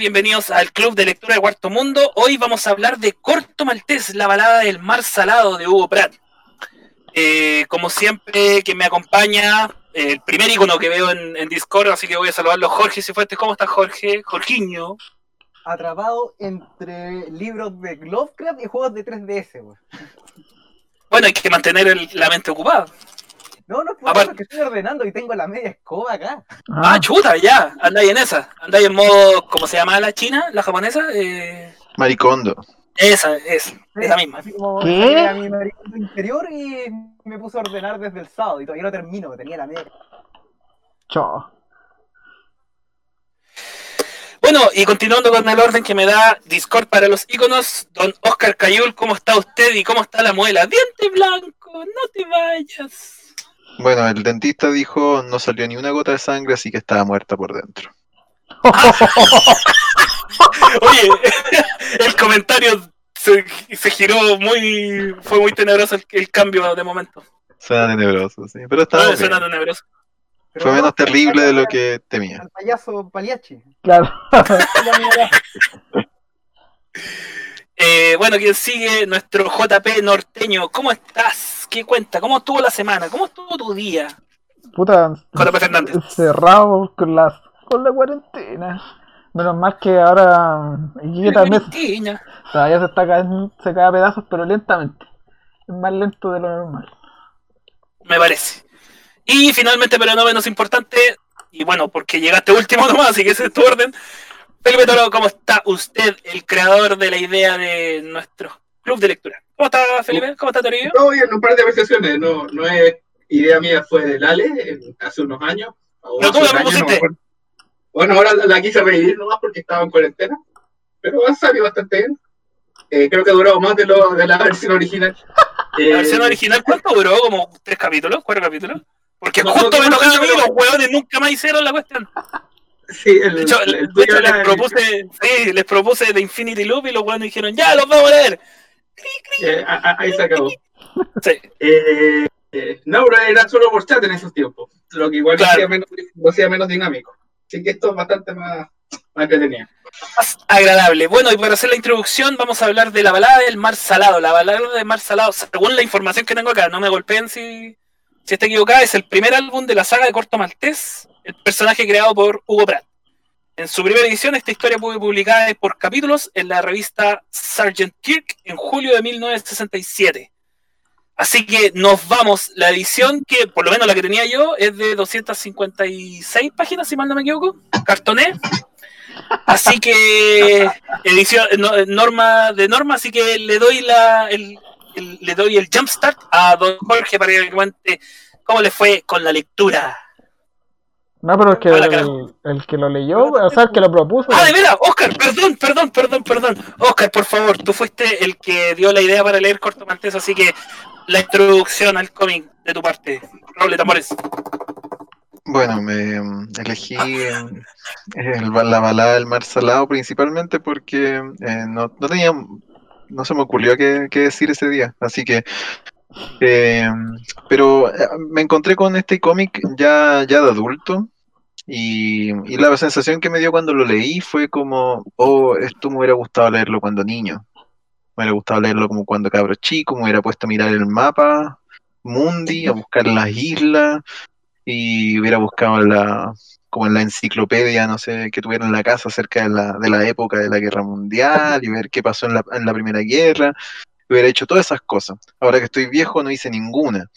bienvenidos al Club de Lectura de Cuarto Mundo. Hoy vamos a hablar de Corto Maltés, la balada del mar salado de Hugo Pratt. Eh, como siempre, que me acompaña, el primer icono que veo en, Discord, así que voy a saludarlo. Jorge Cifuentes, ¿cómo estás, Jorge? Jorginho. Atrapado entre libros de Lovecraft y juegos de 3DS, Bueno, hay que mantener la mente ocupada. No, no, por eso que estoy ordenando y tengo la media escoba acá. Ah, chuta, ya. Andáis en esa. Andáis en modo, ¿cómo se llama la china? ¿La japonesa? Eh... Maricondo. Esa, esa, esa misma. Así como ¿Qué? a mi maricondo interior y me puse a ordenar desde el sábado y todavía no termino, que tenía la media. Chao. Bueno, y continuando con el orden que me da Discord para los iconos, don Oscar Cayul, ¿cómo está usted y cómo está la muela? Diente blanco, no te vayas. Bueno, el dentista dijo no salió ni una gota de sangre, así que estaba muerta por dentro. Oye, el comentario se, giró muy. Fue muy tenebroso el, cambio de momento. Suena tenebroso, sí. Pero estaba. suena tenebroso. Fue menos terrible de lo que temía. El payaso Paliachi. Claro. eh, bueno, quien sigue, nuestro JP norteño. ¿Cómo estás? ¿Qué cuenta? ¿Cómo estuvo la semana? ¿Cómo estuvo tu día? Puta, Fernández. cerrado con la, con la cuarentena. Menos mal que ahora y también o sea, ya se está cayendo, se cae a pedazos, pero lentamente. Es más lento de lo normal. Me parece. Y finalmente, pero no menos importante, y bueno, porque llegaste último nomás, así que ese es tu orden. Felipe Toro, ¿cómo está usted, el creador de la idea de nuestro club de lectura? ¿Cómo está, Felipe? ¿Cómo está, Torillo? Todo bien, un par de apreciaciones. No, no es idea mía, fue de Lale hace unos años. ¿Pero tú la propusiste? bueno, ahora la, quise revivir nomás porque estaba en cuarentena. Pero ha salido bastante bien. Eh, creo que ha durado más de, lo, de la versión original. ¿La versión original cuánto duró? ¿Como tres capítulos? ¿Cuatro capítulos? Porque justo me tocaba a mí, los huevones nunca más hicieron la cuestión. Sí, el, de hecho, les, propuse, sí, les propuse de Infinity Loop y los huevones dijeron, ya, los vamos a leer. Eh, ahí se acabó. Sí. Eh, eh, no, era solo por chat en esos tiempos, lo que igual lo, hacía menos, dinámico. Así que esto es bastante más, más entretenido. Más agradable. Bueno, y para hacer la introducción, vamos a hablar de la balada del Mar Salado. La balada del Mar Salado, según la información que tengo acá, no me golpeen si, si está equivocada, es el primer álbum de la saga de Corto Maltés, el personaje creado por Hugo Pratt. En su primera edición, esta historia fue publicada por capítulos en la revista Sgt. Kirk en julio de 1967. Así que nos vamos. La edición, que por lo menos la que tenía yo, es de 256 páginas, si mal no me equivoco. Cartoné. Así que edición norma de norma, así que le doy la le doy el jumpstart a don Jorge para que cuente cómo le fue con la lectura. No, pero es que el, que lo leyó, o sea, el que lo propuso. Ah, de veras, Oscar, perdón, perdón, perdón, perdón. Oscar, por favor, tú fuiste el que dio la idea para leer Corto Maltés, así que la introducción al cómic de tu parte. Roble Tamores. Bueno, me mm, elegí mm, la balada del mar salado principalmente porque eh, no, no, tenía, no se me ocurrió qué, qué decir ese día, así que eh, pero eh, me encontré con este cómic ya, ya de adulto y, la sensación que me dio cuando lo leí fue como, oh, esto me hubiera gustado leerlo cuando niño. Me hubiera gustado leerlo como cuando cabro chico, me hubiera puesto a mirar el mapa mundi, a buscar las islas y hubiera buscado la, como en la enciclopedia, no sé, que tuviera en la casa acerca de la, de la época de la guerra mundial y ver qué pasó en la, en la primera guerra hubiera hecho todas esas cosas. Ahora que estoy viejo no hice ninguna.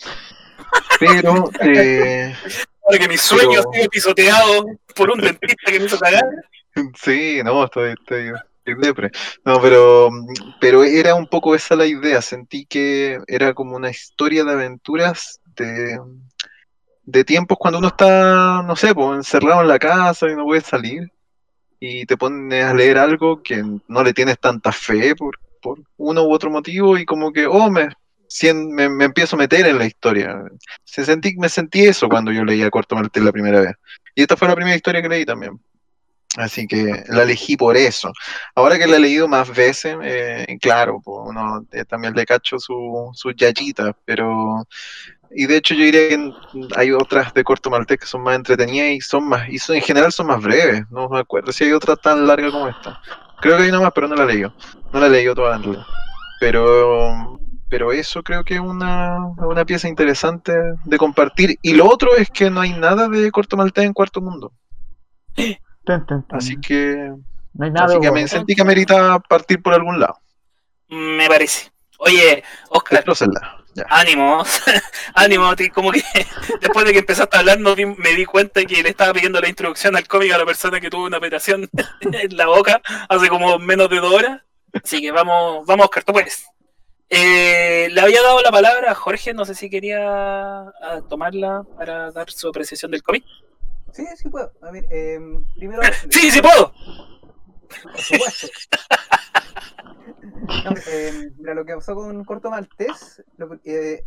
Pero... Eh, Ahora que mi sueño ha sido pisoteado por un dentista que me hizo cagar. Sí, no, estoy, estoy, depre. No, pero, pero era un poco esa la idea. Sentí que era como una historia de aventuras de, de tiempos cuando uno está, no sé, pues, encerrado en la casa y no puede salir. Y te pones a leer algo que no le tienes tanta fe por, por uno u otro motivo y como que, oh, me, me, empiezo a meter en la historia. Se sentí, me sentí eso cuando yo leía Corto Martel la primera vez. Y esta fue la primera historia que leí también. Así que la elegí por eso. Ahora que la he leído más veces, eh, claro, pues uno eh, también le cacho sus su yayitas, pero y de hecho yo diría que hay otras de corto maltés que son más entretenidas y son más, y son, en general son más breves, no me acuerdo si hay otra tan larga como esta. Creo que hay una más, pero no la leí no la leí toda en Pero, pero eso creo que es una, una pieza interesante de compartir. Y lo otro es que no hay nada de corto maltés en Cuarto Mundo. Así que, no hay nada así que me sentí que amerita partir por algún lado. Me parece. Oye, Oscar. Ánimo, ánimo, como que después de que empezaste a hablar me di cuenta que le estaba pidiendo la introducción al cómic a la persona que tuvo una operación en la boca hace como menos de dos horas. Así que vamos, vamos Oscar, tú puedes. Eh, le había dado la palabra a Jorge, no sé si quería tomarla para dar su apreciación del cómic. Sí, sí puedo. A ver, eh, primero. sí, sí puedo. Por supuesto. Eh, mira, lo que pasó con Corto Maltés, eh,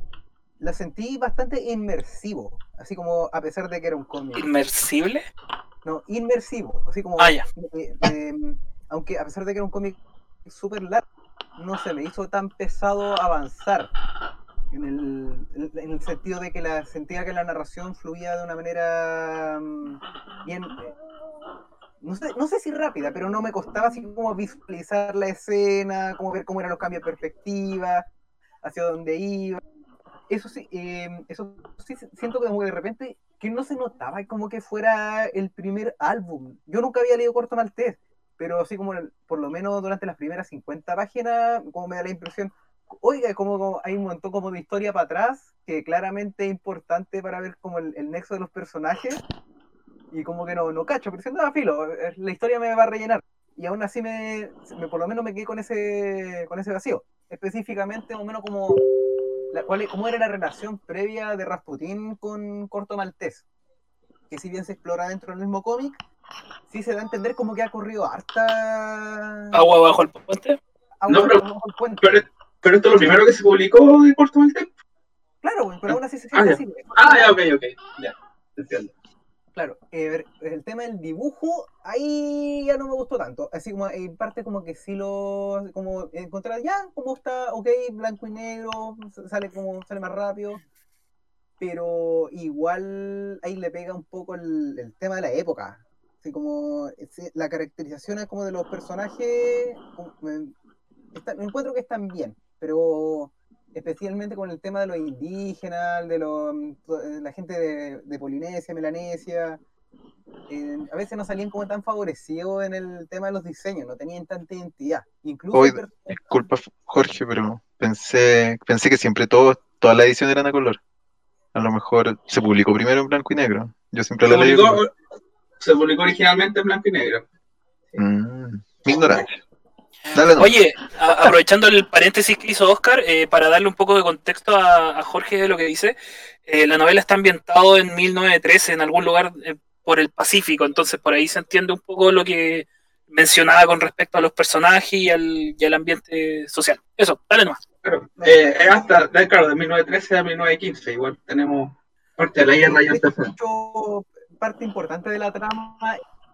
la sentí bastante inmersivo, así como a pesar de que era un cómic. ¿Inmersible? No, inmersivo, así como... Ah, ya. Eh, aunque a pesar de que era un cómic súper largo, no se me hizo tan pesado avanzar. En el, en el, sentido de que la sentía que la narración fluía de una manera mm, bien no sé, no sé si rápida, pero no me costaba así como visualizar la escena, como ver cómo eran los cambios de perspectiva, hacia dónde iba. Eso sí, em, eso sí siento que de repente que no se notaba como que fuera el primer álbum. Yo nunca había leído Corto Maltés, pero así como por lo menos durante las primeras 50 páginas, como me da la impresión, oiga, como, hay un montón como de historia para atrás, que claramente es importante para ver como el, el nexo de los personajes, y como que no, no cacho, pero diciendo, ah, filo, la historia me va a rellenar. Y aún así me, por lo menos me quedé con ese, con ese vacío. Específicamente, más o menos como la, cuál, cómo era la relación previa de Rasputín con Corto Maltés. Que si bien se explora dentro del mismo cómic, sí se da a entender como que ha corrido harta... ¿Agua bajo el puente? no, pero, bajo el puente. Pero, esto es lo primero que se publicó de Corto Maltés. Claro, pero aún así se siente ah, así. Ah, ya, ok, ok. Ya, entiendo. Claro, eh, el tema del dibujo, ahí ya no me gustó tanto. Así como en parte como que sí lo como encontrar ya, como está, ok, blanco y negro, sale como sale más rápido. Pero igual ahí le pega un poco el, tema de la época. Así como la caracterización como de los personajes, me encuentro que están bien, pero especialmente con el tema de los indígenas, de, la gente de, Polinesia, Melanesia. a veces no salían como tan favorecidos en el tema de los diseños, no tenían tanta identidad. Incluso disculpa, Jorge, pero pensé, pensé que siempre todo, toda la edición eran a color. A lo mejor se publicó primero en blanco y negro. Yo siempre la leí. Se publicó originalmente en blanco y negro. Mm, mi ignorancia. Oye, aprovechando el paréntesis que hizo Oscar, eh, para darle un poco de contexto a, Jorge de lo que dice, eh, la novela está ambientada en 1913, en algún lugar eh, por el Pacífico, entonces por ahí se entiende un poco lo que mencionaba con respecto a los personajes y al, ambiente social. Eso, dale nomás. Claro, es hasta, claro, de 1913 a 1915, igual tenemos parte de la guerra y hasta Parte importante de la trama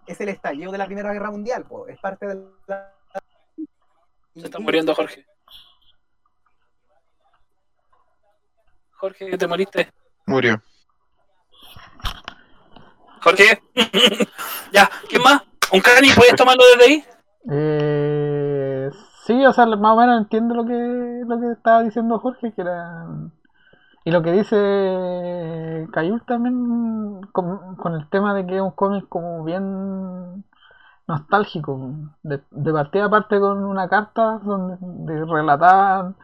es el estallido de la Primera Guerra Mundial, es parte de la se está muriendo Jorge. Jorge, ¿te moriste? Murió. Jorge. ya, ¿quién más? ¿Un cani? ¿Puedes tomarlo desde ahí? Eh, sí, o sea, más o menos entiendo lo que, lo que estaba diciendo Jorge, que era... Y lo que dice Cayul también con, con el tema de que es un cómic como bien nostálgico. De, de partida aparte con una carta donde relataban,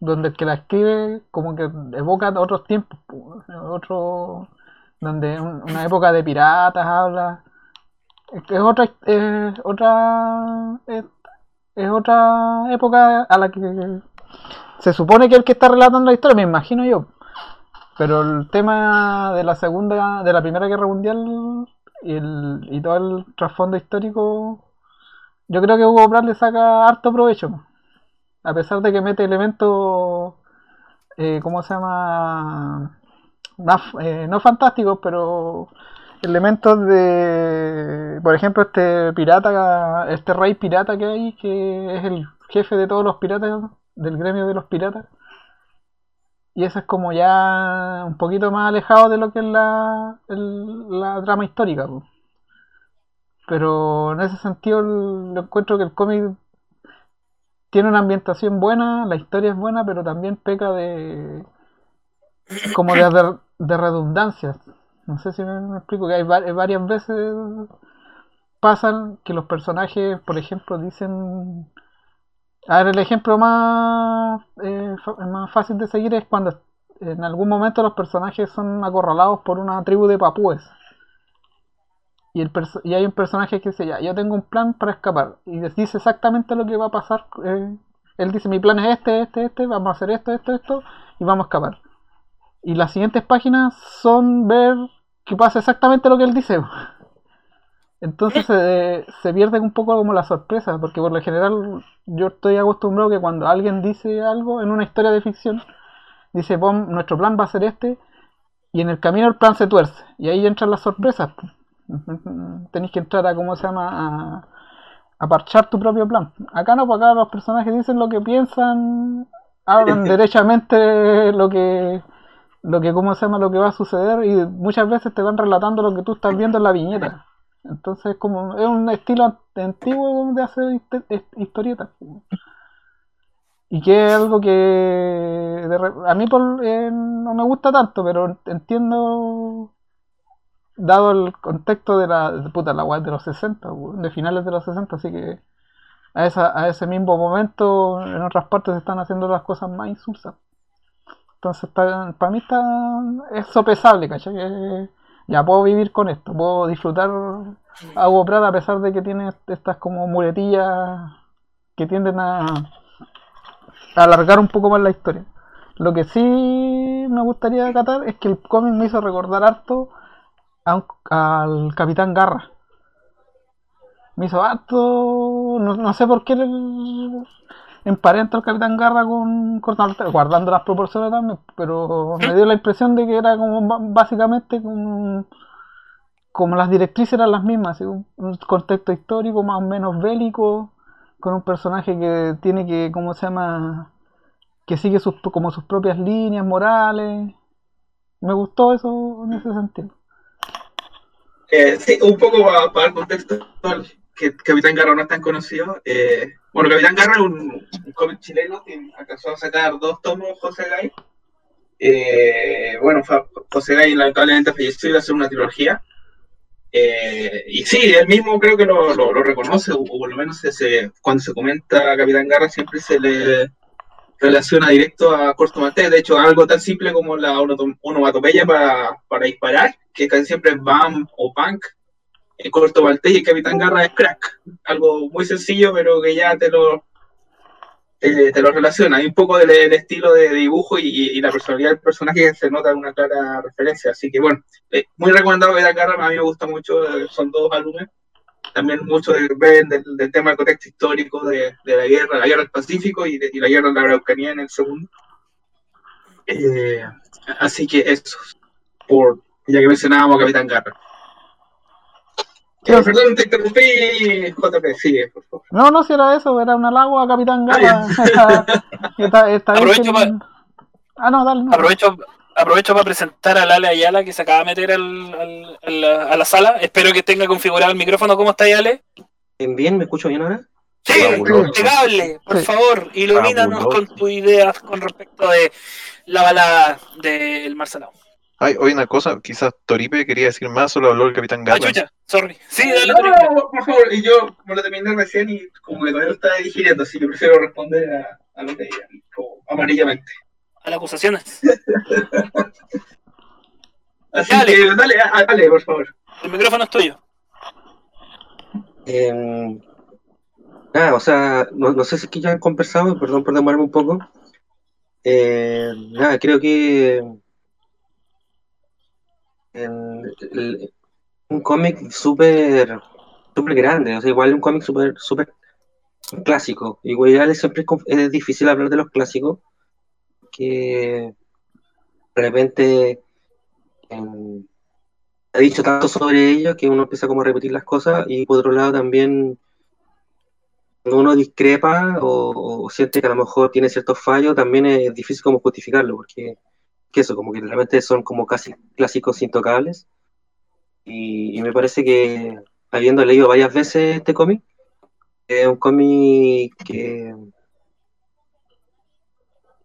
donde el que la escribe como que evoca otros tiempos, otro, donde una época de piratas habla. Es otra, es otra, es, otra época a la que se supone que el que está relatando la historia, me imagino yo. Pero el tema de la segunda, de la primera guerra mundial y, el, y todo el trasfondo histórico, yo creo que Hugo Pratt le saca harto provecho. A pesar de que mete elementos, eh, ¿cómo se llama? Eh, no fantásticos, pero elementos de, por ejemplo, este pirata, este rey pirata que hay, que es el jefe de todos los piratas, del gremio de los piratas. Y eso es como ya un poquito más alejado de lo que es la, la trama histórica. Pero en ese sentido lo encuentro que el cómic tiene una ambientación buena, la historia es buena, pero también peca de como de, de, redundancias. No sé si me, explico, que hay varias veces pasan que los personajes, por ejemplo, dicen... A ver, el ejemplo más, eh, más fácil de seguir es cuando en algún momento los personajes son acorralados por una tribu de papúes. Y, el y hay un personaje que dice, ya, yo tengo un plan para escapar. Y dice exactamente lo que va a pasar. Eh, él dice, mi plan es este, este, este, vamos a hacer esto, esto, esto, y vamos a escapar. Y las siguientes páginas son ver que pasa exactamente lo que él dice. Entonces se, se pierde un poco como la sorpresa, porque por lo general yo estoy acostumbrado que cuando alguien dice algo en una historia de ficción, dice, nuestro plan va a ser este, y en el camino el plan se tuerce, y ahí entran las sorpresas. Tenéis que entrar a, ¿cómo se llama?, a, parchar tu propio plan. Acá no, porque acá los personajes dicen lo que piensan, hablan derechamente lo que, lo que, ¿cómo se llama?, lo que va a suceder, y muchas veces te van relatando lo que tú estás viendo en la viñeta. Entonces, como es un estilo antiguo de hacer historietas. Y que es algo que a mí eh, no me gusta tanto, pero entiendo, dado el contexto de la, puta, la web de los 60, de finales de los 60, así que a, esa, a ese mismo momento en otras partes se están haciendo las cosas más insulsas. Entonces, para mí está, es sopesable, ¿cachai? Ya puedo vivir con esto, puedo disfrutar Agua Prada a pesar de que tiene estas como muletillas que tienden a, alargar un poco más la historia. Lo que sí me gustaría acatar es que el cómic me hizo recordar harto al Capitán Garra. Me hizo harto, no, sé por qué emparento al Capitán Garra con guardando las proporciones también, pero me dio la impresión de que era como básicamente como, como las directrices eran las mismas, un, contexto histórico más o menos bélico, con un personaje que tiene que, ¿cómo se llama? que sigue sus, como sus propias líneas morales. Me gustó eso en ese sentido. Eh, sí, un poco para, el contexto que Capitán Garra no es tan conocido. Eh, bueno, Capitán Garra es un, cómic chileno que alcanzó a sacar dos tomos José Gay. Eh, bueno, José Gay lamentablemente falleció y iba a hacer una trilogía. Eh, y sí, él mismo creo que lo, lo, reconoce, o, por lo menos ese, cuando se comenta a Capitán Garra siempre se le relaciona directo a Corto Maltés. De hecho, algo tan simple como la onomatopeya para, para disparar, que casi siempre es BAM o PUNK, el Corto Maltés y el Capitán Garra es Crack. Algo muy sencillo, pero que ya te lo, te, lo relaciona. Hay un poco del, estilo de dibujo y, la personalidad del personaje se nota una clara referencia. Así que bueno, eh, muy recomendado ver Garra, a mí me gusta mucho, eh, son dos álbumes. También mucho del, del, tema del contexto histórico de, la guerra, la guerra del Pacífico y, la guerra de la Araucanía en el segundo. Eh, así que eso, por, ya que mencionábamos Capitán Garra. Perdón, te interrumpí, JP, sigue, por favor. No, no, si era eso, era un halago a Capitán Garra. Aprovecho para... Ah, no, dale. Aprovecho, aprovecho para presentar a Lale Ayala que se acaba de meter al, a la sala. Espero que tenga configurado el micrófono. ¿Cómo está Ayale? Bien, bien, ¿me escucho bien ahora? Sí, impecable. Por favor, ilumínanos con tus ideas con respecto de la balada del Marcelao. Ay, oye, una cosa, quizás Toripe quería decir más, solo habló el Capitán Garra. Ah, chucha, sorry. Sí, dale, no, por favor, y yo, como lo terminé recién y como que todavía lo estaba digiriendo, así que prefiero responder a, a lo que digan, amarillamente a las acusaciones. Así dale. que dale, dale, por favor. El micrófono es tuyo. Eh, nada, o sea, no, no, sé si es que ya han conversado, perdón por demorarme un poco. Eh, nada, creo que un cómic súper grande, o sea, igual un cómic súper súper clásico. Igual siempre es difícil hablar de los clásicos que de repente em, ha dicho tanto sobre ello que uno empieza como a repetir las cosas y por otro lado también uno discrepa o, siente que a lo mejor tiene ciertos fallos, también es difícil como justificarlo, porque que eso, como que realmente son como casi clásicos intocables. Y, me parece que, habiendo leído varias veces este cómic, es un cómic que...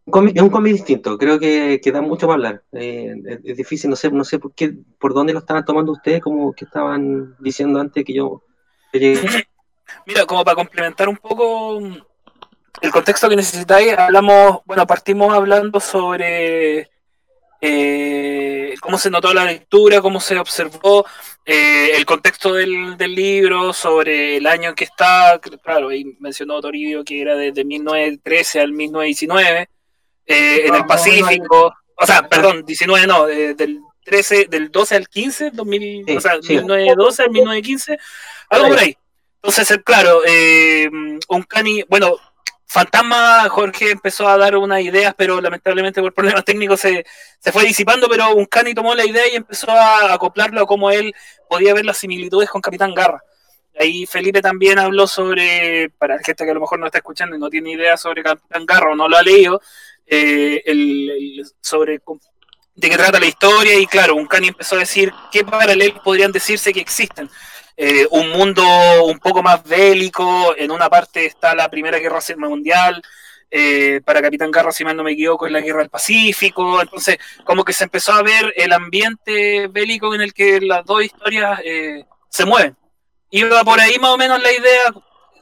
es un cómic distinto, creo que, que da mucho para hablar. Eh, es, difícil, no sé, no sé por qué, por dónde lo estaban tomando ustedes, como que estaban diciendo antes que yo llegué. Mira, como para complementar un poco el contexto que necesitáis, hablamos, bueno, partimos hablando sobre eh, cómo se notó la lectura, cómo se observó eh, el contexto del, libro, sobre el año en que está, claro, ahí mencionó Toribio que era desde 1913 al 1919, eh, en el Pacífico, o sea, perdón, 19 no, del 13, del 12 al 15, 2000, o sea, 1912 al 1915, algo por ahí. Entonces, claro, eh, un cani, bueno, Fantasma Jorge empezó a dar unas ideas, pero lamentablemente por problemas técnicos se, fue disipando, pero un cani tomó la idea y empezó a acoplarlo a cómo él podía ver las similitudes con Capitán Garra. Ahí Felipe también habló sobre, para la gente que a lo mejor no está escuchando y no tiene idea sobre Capitán Garra o no lo ha leído, eh, sobre de qué trata la historia y claro, un cani empezó a decir qué paralelos podrían decirse que existen. Eh, un mundo un poco más bélico, en una parte está la Primera Guerra Mundial, eh, para Capitán Garra, si mal no me equivoco, es la Guerra del Pacífico, entonces como que se empezó a ver el ambiente bélico en el que las dos historias eh, se mueven. Iba por ahí más o menos la idea,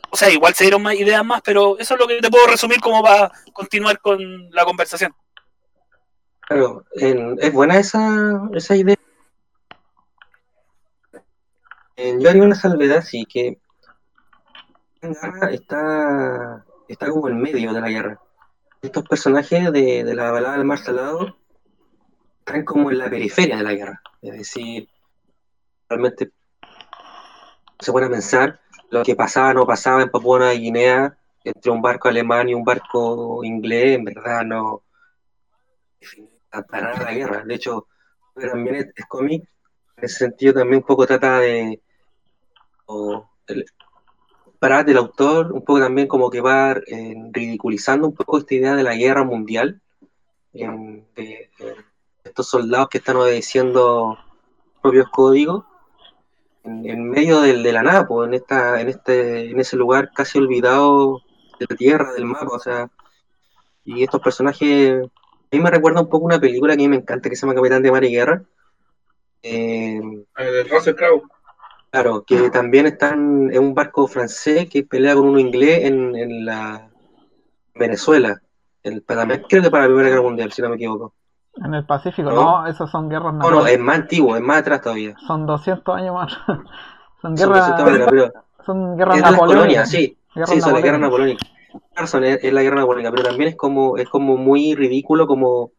o sea, igual se dieron más ideas más, pero eso es lo que te puedo resumir como va a continuar con la conversación. Claro, es buena esa, esa idea yo haría una salvedad, sí, que está, está como en medio de la guerra. Estos personajes de, la balada del mar salado están como en la periferia de la guerra. Es decir, realmente se puede pensar lo que pasaba o no pasaba en Papua Nueva Guinea entre un barco alemán y un barco inglés, en verdad no para la guerra. De hecho, también es cómic en ese sentido también un poco trata de para del autor, un poco también como que va eh, ridiculizando un poco esta idea de la guerra mundial, de, estos soldados que están obedeciendo propios códigos en, medio de la nada, en, esta, en, este, en ese lugar casi olvidado de la tierra, del mapa, o sea, y estos personajes, a mí me recuerda un poco una película que a mí me encanta que se llama Capitán de Mar y Guerra. Eh, de Russell Crowe. Claro, que también están en un barco francés que pelea con uno inglés en, la Venezuela. El, creo que para la Primera Guerra Mundial, si no me equivoco. En el Pacífico, no, esos son guerras No, no, es más antiguo, es más atrás todavía. Son 200 años más. son guerras. Son, guerras napoleónicas. sí. sí, son las guerras napoleónicas. Es, la guerra napoleónica, pero también es como, es como muy ridículo como,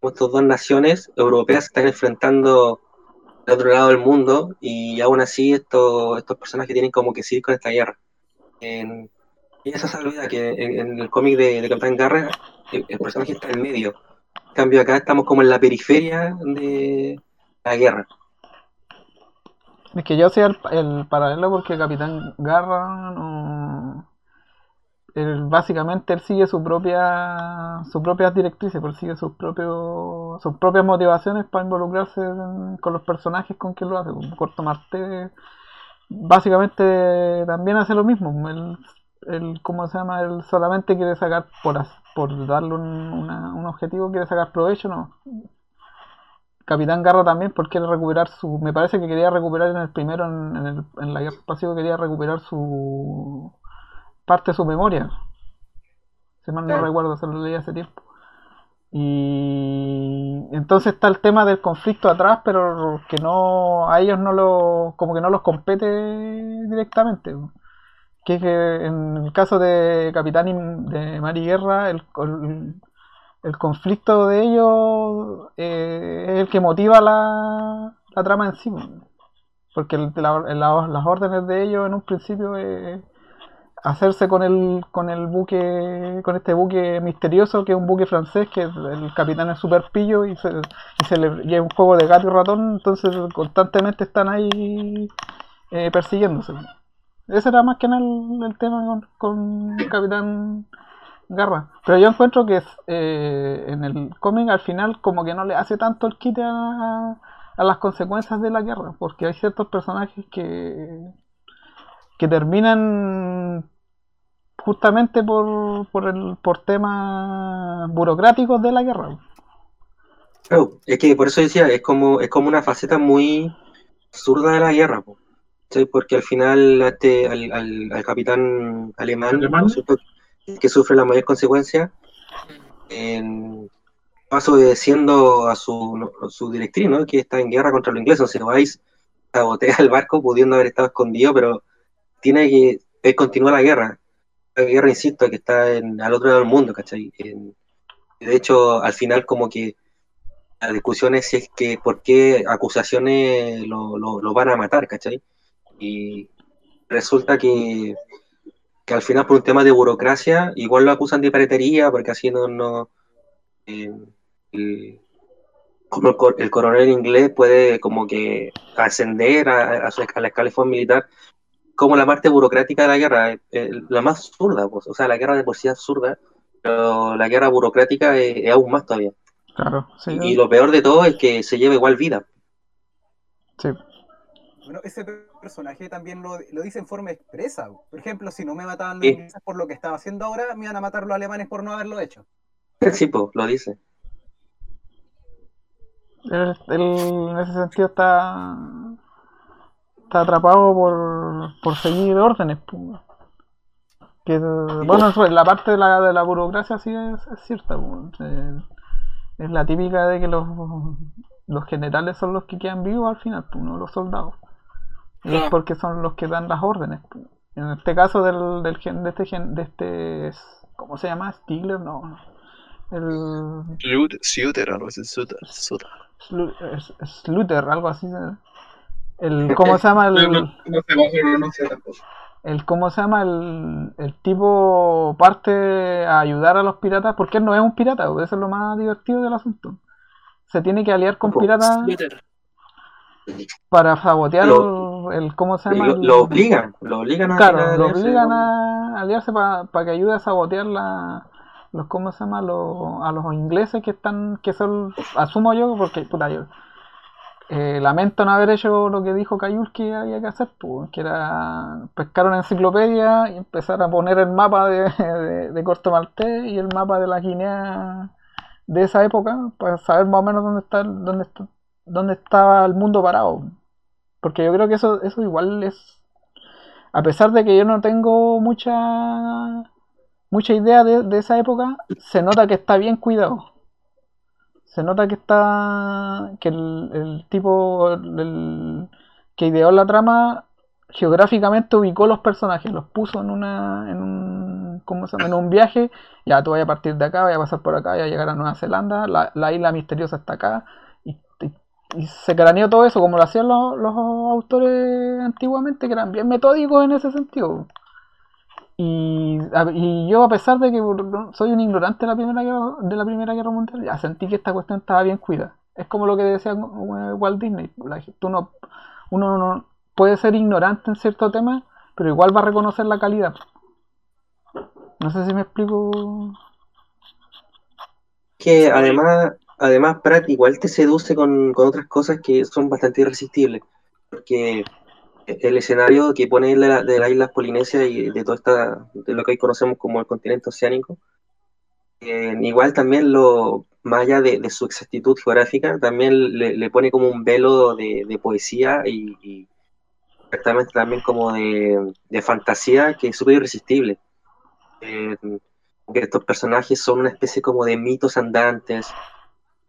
como estas dos naciones europeas están enfrentando del otro lado del mundo y aún así estos, estos personajes tienen como que seguir con esta guerra. y esa salvedad que en, el cómic de, de, Capitán Garra el, personaje está en medio. En cambio acá estamos como en la periferia de la guerra. Es que yo hacía el, el paralelo porque Capitán Garra no básicamente él sigue su propia sus propias directrices, él sigue sus propios sus propias motivaciones para involucrarse con los personajes con quien lo hace. Corto Marte básicamente también hace lo mismo. Él, él ¿cómo se llama? Él solamente quiere sacar por por darle un, un objetivo, quiere sacar provecho, no. Capitán Garra también porque quiere recuperar su. Me parece que quería recuperar en el primero, en, el, en la guerra espacial, quería recuperar su parte de su memoria. Si mal no recuerdo, se lo leí hace tiempo. Y entonces está el tema del conflicto atrás, pero que no a ellos no lo como que no los compete directamente. Que, que en el caso de Capitán y de Mari Guerra, el, el, conflicto de ellos eh, es el que motiva la, la trama en sí. Porque las órdenes de ellos en un principio es hacerse con el con el buque con este buque misterioso que es un buque francés que el capitán es super pillo y se, y le lleva un juego de gato y ratón entonces constantemente están ahí eh, persiguiéndose Ese era más que nada el, tema con, con, Capitán Garra. Pero yo encuentro que eh, en el cómic al final como que no le hace tanto el quite a, a las consecuencias de la guerra, porque hay ciertos personajes que, que terminan justamente por, por, el, por temas burocráticos de la guerra. es que por eso decía, es como, es como una faceta muy absurda de la guerra, porque al final este, al, al, capitán alemán, que sufre la mayor consecuencia, en, paso obedeciendo a su, su directriz, ¿no? que está en guerra contra los ingleses, si vais, sabotea el barco pudiendo haber estado escondido, pero tiene que él continúa la guerra. Guerra, insisto, que está en, al otro lado del mundo, ¿cachai? de hecho, al final como que la discusión es si es que por qué acusaciones lo, lo, van a matar, ¿cachai? Y resulta que, que, al final por un tema de burocracia, igual lo acusan de paretería, porque así no... no eh, el, como el, coronel inglés puede como que ascender a, a, la escala militar como la parte burocrática de la guerra, la más zurda, pues. o sea, la guerra de por sí es absurda, pero la guerra burocrática es, aún más todavía. Claro, y, lo peor de todo es que se lleva igual vida. Sí. Bueno, ese personaje también lo, dice en forma expresa. Por ejemplo, si no me mataban los ingleses por lo que estaba haciendo ahora, me iban a matar los alemanes por no haberlo hecho. Sí, pues, lo dice. Él, en ese sentido está está atrapado por, por seguir órdenes. Que, bueno, la parte de la, de la burocracia sí es, cierta. es la típica de que los, los generales son los que quedan vivos al final, no los soldados. Y es porque son los que dan las órdenes. En este caso del, del de este de este ¿cómo se llama? Stigler, no. El Sluter, algo así, Sluter, algo así el cómo se llama el el cómo se llama el, el tipo parte a ayudar a los piratas porque él no es un pirata eso es lo más divertido del asunto. Se tiene que aliar con piratas para sabotear el cómo se llama lo, obligan lo obligan a claro lo obligan a aliarse para que ayude a sabotear la los cómo se llama los, a los ingleses que están que son asumo yo porque puta yo eh, lamento no haber hecho lo que dijo Cayul que había que hacer, que era pescar una enciclopedia y empezar a poner el mapa de, de, Corto y el mapa de la Guinea de esa época para saber más o menos dónde está dónde, dónde estaba el mundo parado. Porque yo creo que eso, eso igual es, a pesar de que yo no tengo mucha mucha idea de, de esa época, se nota que está bien cuidado se nota que está que el, tipo que ideó la trama geográficamente ubicó los personajes, los puso en una en un ¿cómo se llama? en un viaje, ya tú vayas a partir de acá, vayas a pasar por acá, vayas a llegar a Nueva Zelanda, la, isla misteriosa está acá y, se craneó todo eso como lo hacían los, los autores antiguamente que eran bien metódicos en ese sentido. Y, y, yo, a pesar de que soy un ignorante de la Primera Guerra, de la primera guerra Mundial, ya sentí que esta cuestión estaba bien cuidada. Es como lo que decía eh, Walt Disney. Tú no, uno no puede ser ignorante en cierto tema, pero igual va a reconocer la calidad. No sé si me explico. Que además, además Pratt igual te seduce con, con otras cosas que son bastante irresistibles. Porque el escenario que pone de, la, de las islas Polinesia y de todo esta, de lo que hoy conocemos como el continente oceánico, eh, igual también lo, más allá de, su exactitud geográfica, también le, pone como un velo de, poesía y, y, también como de, fantasía que es súper irresistible. Eh, estos personajes son una especie como de mitos andantes.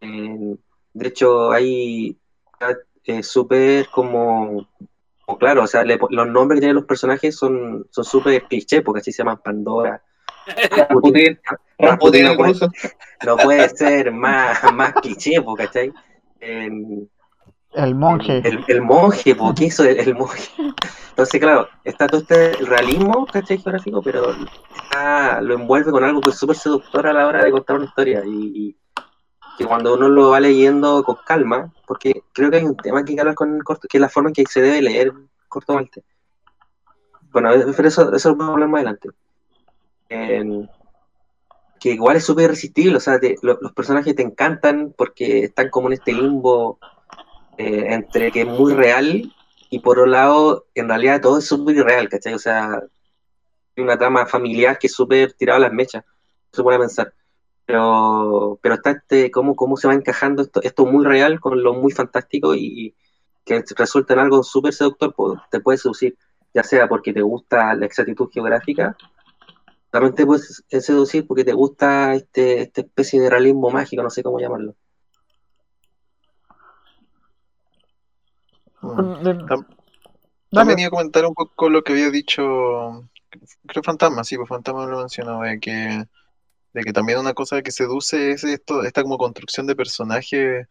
Eh, de hecho, hay súper como claro, o sea, los nombres que tienen los personajes son súper cliché, porque así se llaman Pandora. Rasputin, Rasputin no, puede, no, puede, ser más, más cliché, ¿cachai? el monje. El, el, monje, porque eso el, el monje. Entonces, claro, está todo este realismo, ¿cachai? Geográfico, pero está, lo envuelve con algo que es súper seductor a la hora de contar una historia. Y, y, que cuando uno lo va leyendo con calma, porque creo que hay un tema que hablar con el corto, que es la forma en que se debe leer Corto Malte. Bueno, eso, eso lo vamos a hablar más adelante. que igual es súper irresistible, o sea, los personajes te encantan porque están como en este limbo eh, entre que es muy real y por otro lado, en realidad todo es súper irreal, ¿cachai? O sea, una trama familiar que es súper tirada a las mechas, se puede pensar. Pero, pero está este, cómo, cómo se va encajando esto, esto muy real con lo muy fantástico y, que resulta en algo súper seductor, pues, te puede seducir, ya sea porque te gusta la exactitud geográfica, también te puedes seducir porque te gusta este, esta especie de realismo mágico, no sé cómo llamarlo. También iba a comentar un poco lo que había dicho, creo Fantasma, sí, pues Fantasma lo mencionó, de que, de que también una cosa que seduce es esto, esta como construcción de personaje,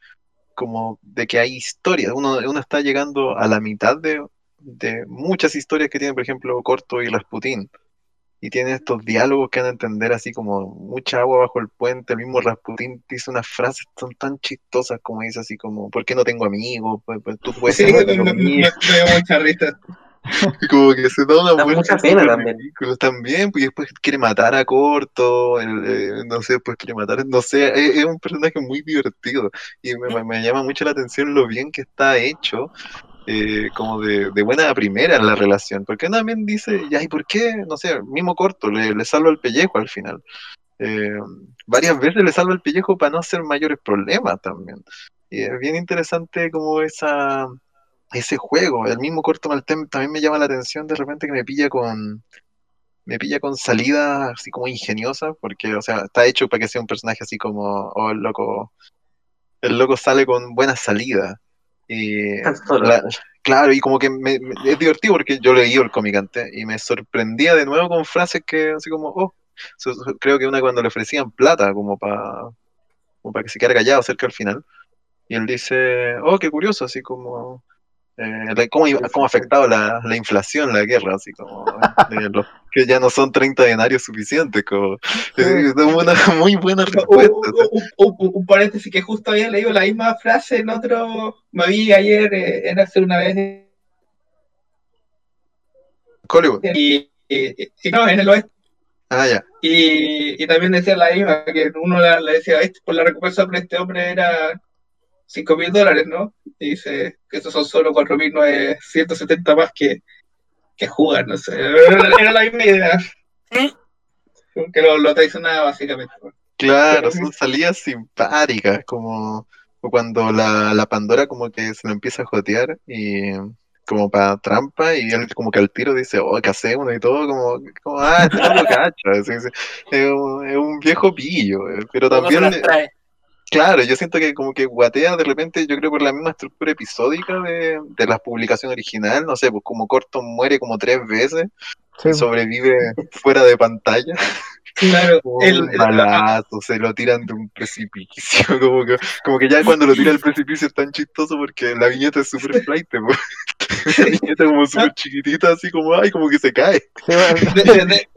como de que hay historias, uno, uno está llegando a la mitad de, de muchas historias que tiene, por ejemplo, Corto y Rasputín y tiene estos diálogos que van a entender así como mucha agua bajo el puente, el mismo Rasputín dice unas frases son tan chistosas como dice así como, ¿por qué no tengo amigos? Pues, pues tú puedes sí, ser me, me, mucha risa. como que se da una buena mucha pena también. también, pues después quiere matar a Corto, eh, no sé, pues quiere matar, no sé, es, es, un personaje muy divertido y me, me, llama mucho la atención lo bien que está hecho eh, como de, buena primera en la relación, porque también dice, ya, ¿y por qué? No sé, mismo corto, le, le salva el pellejo al final. Eh, varias veces le salva el pellejo para no hacer mayores problemas también. Y es bien interesante como esa ese juego, el mismo corto Maltem también me llama la atención de repente que me pilla con me pilla con salida así como ingeniosa, porque o sea, está hecho para que sea un personaje así como, oh, el loco, el loco sale con buena salida y claro, y como que me, es divertido porque yo leí el cómic antes y me sorprendía de nuevo con frases que así como, oh, creo que una cuando le ofrecían plata como para para que se quedara callado cerca al final. Y él dice, oh, qué curioso, así como, eh, ¿cómo, ha afectado la, la, inflación, la guerra? Así como que ya no son 30 denarios suficientes. Como, es una muy buena respuesta. Un, paréntesis que justo había leído la misma frase en otro. Me vi ayer, eh, era hace una vez. Hollywood. Y, no, en el oeste. Ah, ya. Y, y también decía la misma, que uno le, decía, por la recompensa por este hombre era 5 mil dólares, ¿no? Y dice que esos son solo 4.970 más que, que jugar, no sé. Era la misma idea. Que lo, lo traicionaba básicamente. Claro, son salidas simpáticas, como cuando la, la, Pandora como que se lo empieza a jotear y como para trampa y él como que al tiro dice, oh, ¿qué hacemos? Y todo como, como ah, este no lo cacho. Es, es, es, un, es, un, viejo pillo, eh, pero también... Claro, yo siento que como que guatea de repente, yo creo por la misma estructura episódica de, de la publicación original, no sé, pues como Corto muere como tres veces y sobrevive fuera de pantalla. Claro, el, balazo, se lo tiran de un precipicio, como que, como que ya cuando lo tira del precipicio es tan chistoso porque la viñeta es súper flight, la viñeta como súper chiquitita, así como, ay, como que se cae.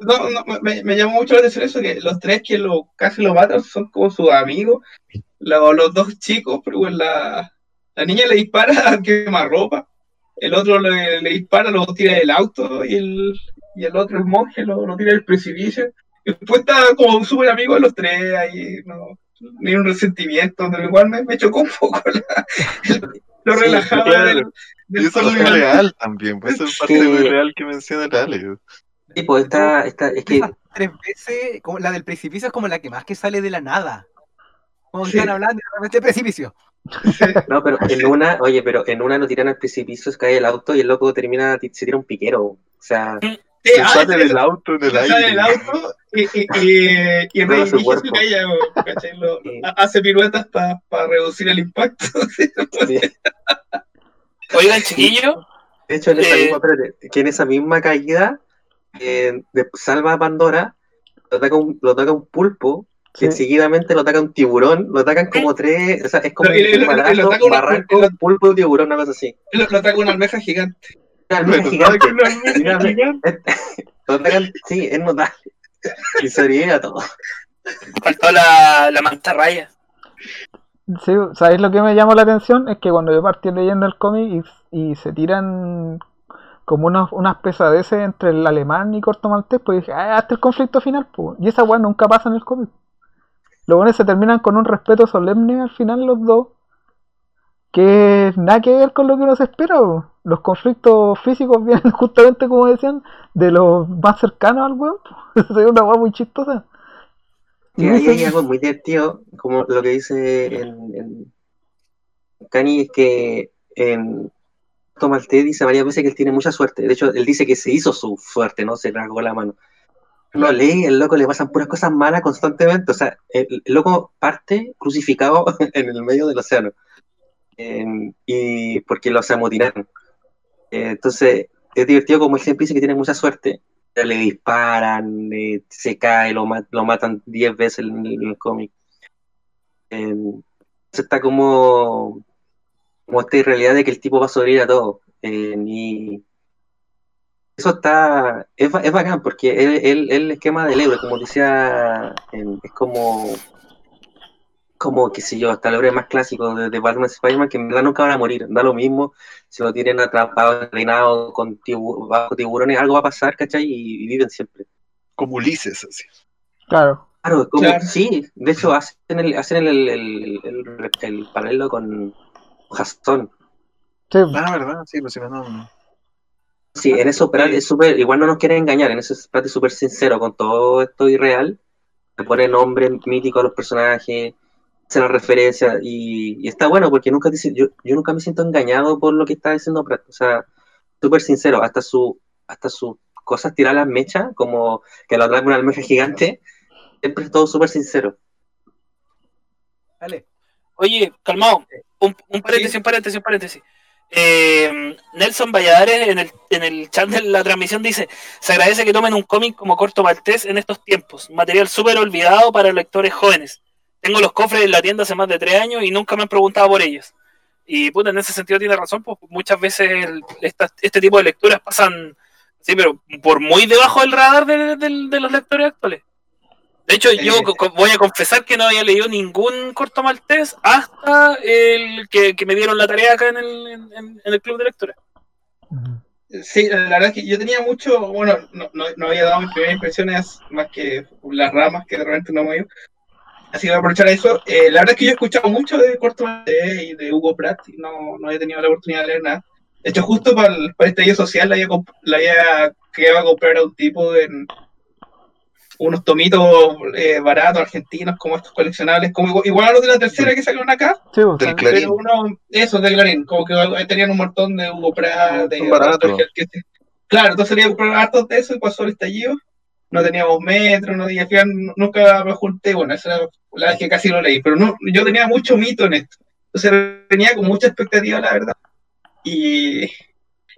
no, no, me, me, llamó mucho la atención eso, que los tres que lo, casi lo matan son como sus amigos, los, los dos chicos, pero bueno, la, la niña le dispara a quemarropa, el otro le, le dispara, lo tira del auto y el, y el otro, el monje, lo, lo tira del precipicio después está como súper amigo de los tres, ahí no, ni un resentimiento, pero igual me, me chocó un poco lo relajado. y eso es muy real también, pues eso es parte muy real que menciona el Ale. Sí, pues está, está, es que... Tres veces, como la del precipicio es como la que más que sale de la nada. Como sí. están hablando de repente precipicio. No, pero en una, oye, pero en una no tiran al precipicio, se cae el auto y el loco termina, se tira un piquero. O sea, Sí, ah, sale del auto en el aire. Sale del auto y, y, y, y Rey se cae, Lo, hace piruetas para pa reducir el impacto. Sí. Oigan, chiquillo. De hecho, en esa, eh... misma, que en esa misma caída eh, de, salva a Pandora, lo ataca un, lo ataca un pulpo que sí. seguidamente lo ataca un tiburón, lo atacan como tres, o sea, es como lo, barranco, un pulpo, tiburón, una cosa así. Lo, lo ataca una almeja gigante. Una almeja gigante. Una almeja gigante. lo atacan, sí, es notable. Y se olvida todo. Faltó la, la mantarraya. Sí, ¿sabéis lo que me llamó la atención? Es que cuando yo partí leyendo el cómic y, y se tiran como unas, unas pesadeces entre el alemán y Corto Maltés, pues dije, ah, hasta el conflicto final, pues. Y esa weá nunca pasa en el cómic. Los buenos se terminan con un respeto solemne al final los dos, que nada que ver con lo que uno se espera. Los conflictos físicos vienen justamente, como decían, de los más cercanos al weón. es una weá muy chistosa. Y ahí hay algo muy divertido, como lo que dice en, en Cani, es que en Malté dice varias veces que él tiene mucha suerte. De hecho, él dice que se hizo su suerte, ¿no? Se rasgó la mano. No lee, el loco le pasan puras cosas malas constantemente. O sea, el, loco parte crucificado en el medio del océano. y porque lo amotinaron. Eh, entonces, es divertido como él siempre dice que tiene mucha suerte. Le disparan, se cae, lo, lo matan 10 veces en el, cómic. Eh, está como como esta realidad de que el tipo va a sobrevivir a todo. Eh, y eso está, es, es bacán, porque el, el, esquema del héroe, como decía, es como, como, qué sé yo, hasta el héroe más clásico de, de Batman Spider-Man, que en verdad nunca van a morir, da lo mismo, si lo tienen atrapado, entrenado con bajo tiburones, algo va a pasar, ¿cachai? Y, viven siempre. Como Ulises, así. Claro. Claro, como, sí, de hecho hacen el, hacen el, el, el paralelo con, Gastón. Sí. Ah, verdad, sí, pues si no. Sí, en eso Pratt es súper, igual no nos quiere engañar, en eso Pratt es súper sincero con todo esto irreal, le pone nombre mítico a los personajes, hace la referencia y, está bueno porque nunca dice, yo, yo nunca me siento engañado por lo que está diciendo Pratt, o sea, súper sincero, hasta su, hasta sus cosas tirar las mechas, como que lo trae una almeja gigante, siempre es todo súper sincero. Vale. Oye, calmado, un, paréntesis, un paréntesis, un paréntesis. Eh, Nelson Valladares en el, en el chat de la transmisión dice: Se agradece que tomen un cómic como Corto Maltés en estos tiempos. Material súper olvidado para lectores jóvenes. Tengo los cofres en la tienda hace más de tres años y nunca me han preguntado por ellos. Y puta, en ese sentido tiene razón, pues muchas veces este tipo de lecturas pasan, sí, pero por muy debajo del radar de los lectores actuales. De hecho, yo voy a confesar que no había leído ningún corto maltés hasta el que, me dieron la tarea acá en el, club de lectura. Sí, la verdad es que yo tenía mucho, bueno, no, había dado mis primeras impresiones más que las ramas que de repente no me dio. Así que voy a aprovechar eso. Eh, la verdad es que yo he escuchado mucho de corto maltés y de Hugo Pratt y no, no había tenido la oportunidad de leer nada. De hecho, justo para, el, para este día social la había, la había que iba a comprar a un tipo en unos tomitos eh, baratos argentinos como estos coleccionables, como igual a los de la tercera que sacaron acá. Sí, del Clarín. Pero uno, eso, del Clarín, como que tenían un montón de Hugo Pratt, de Claro, entonces salía a comprar hartos de eso y pasó el estallido. No teníamos metro, no tenía nunca me junté, bueno, esa era la vez que casi lo leí, pero no, yo tenía mucho mito en esto. Entonces venía con mucha expectativa, la verdad. Y,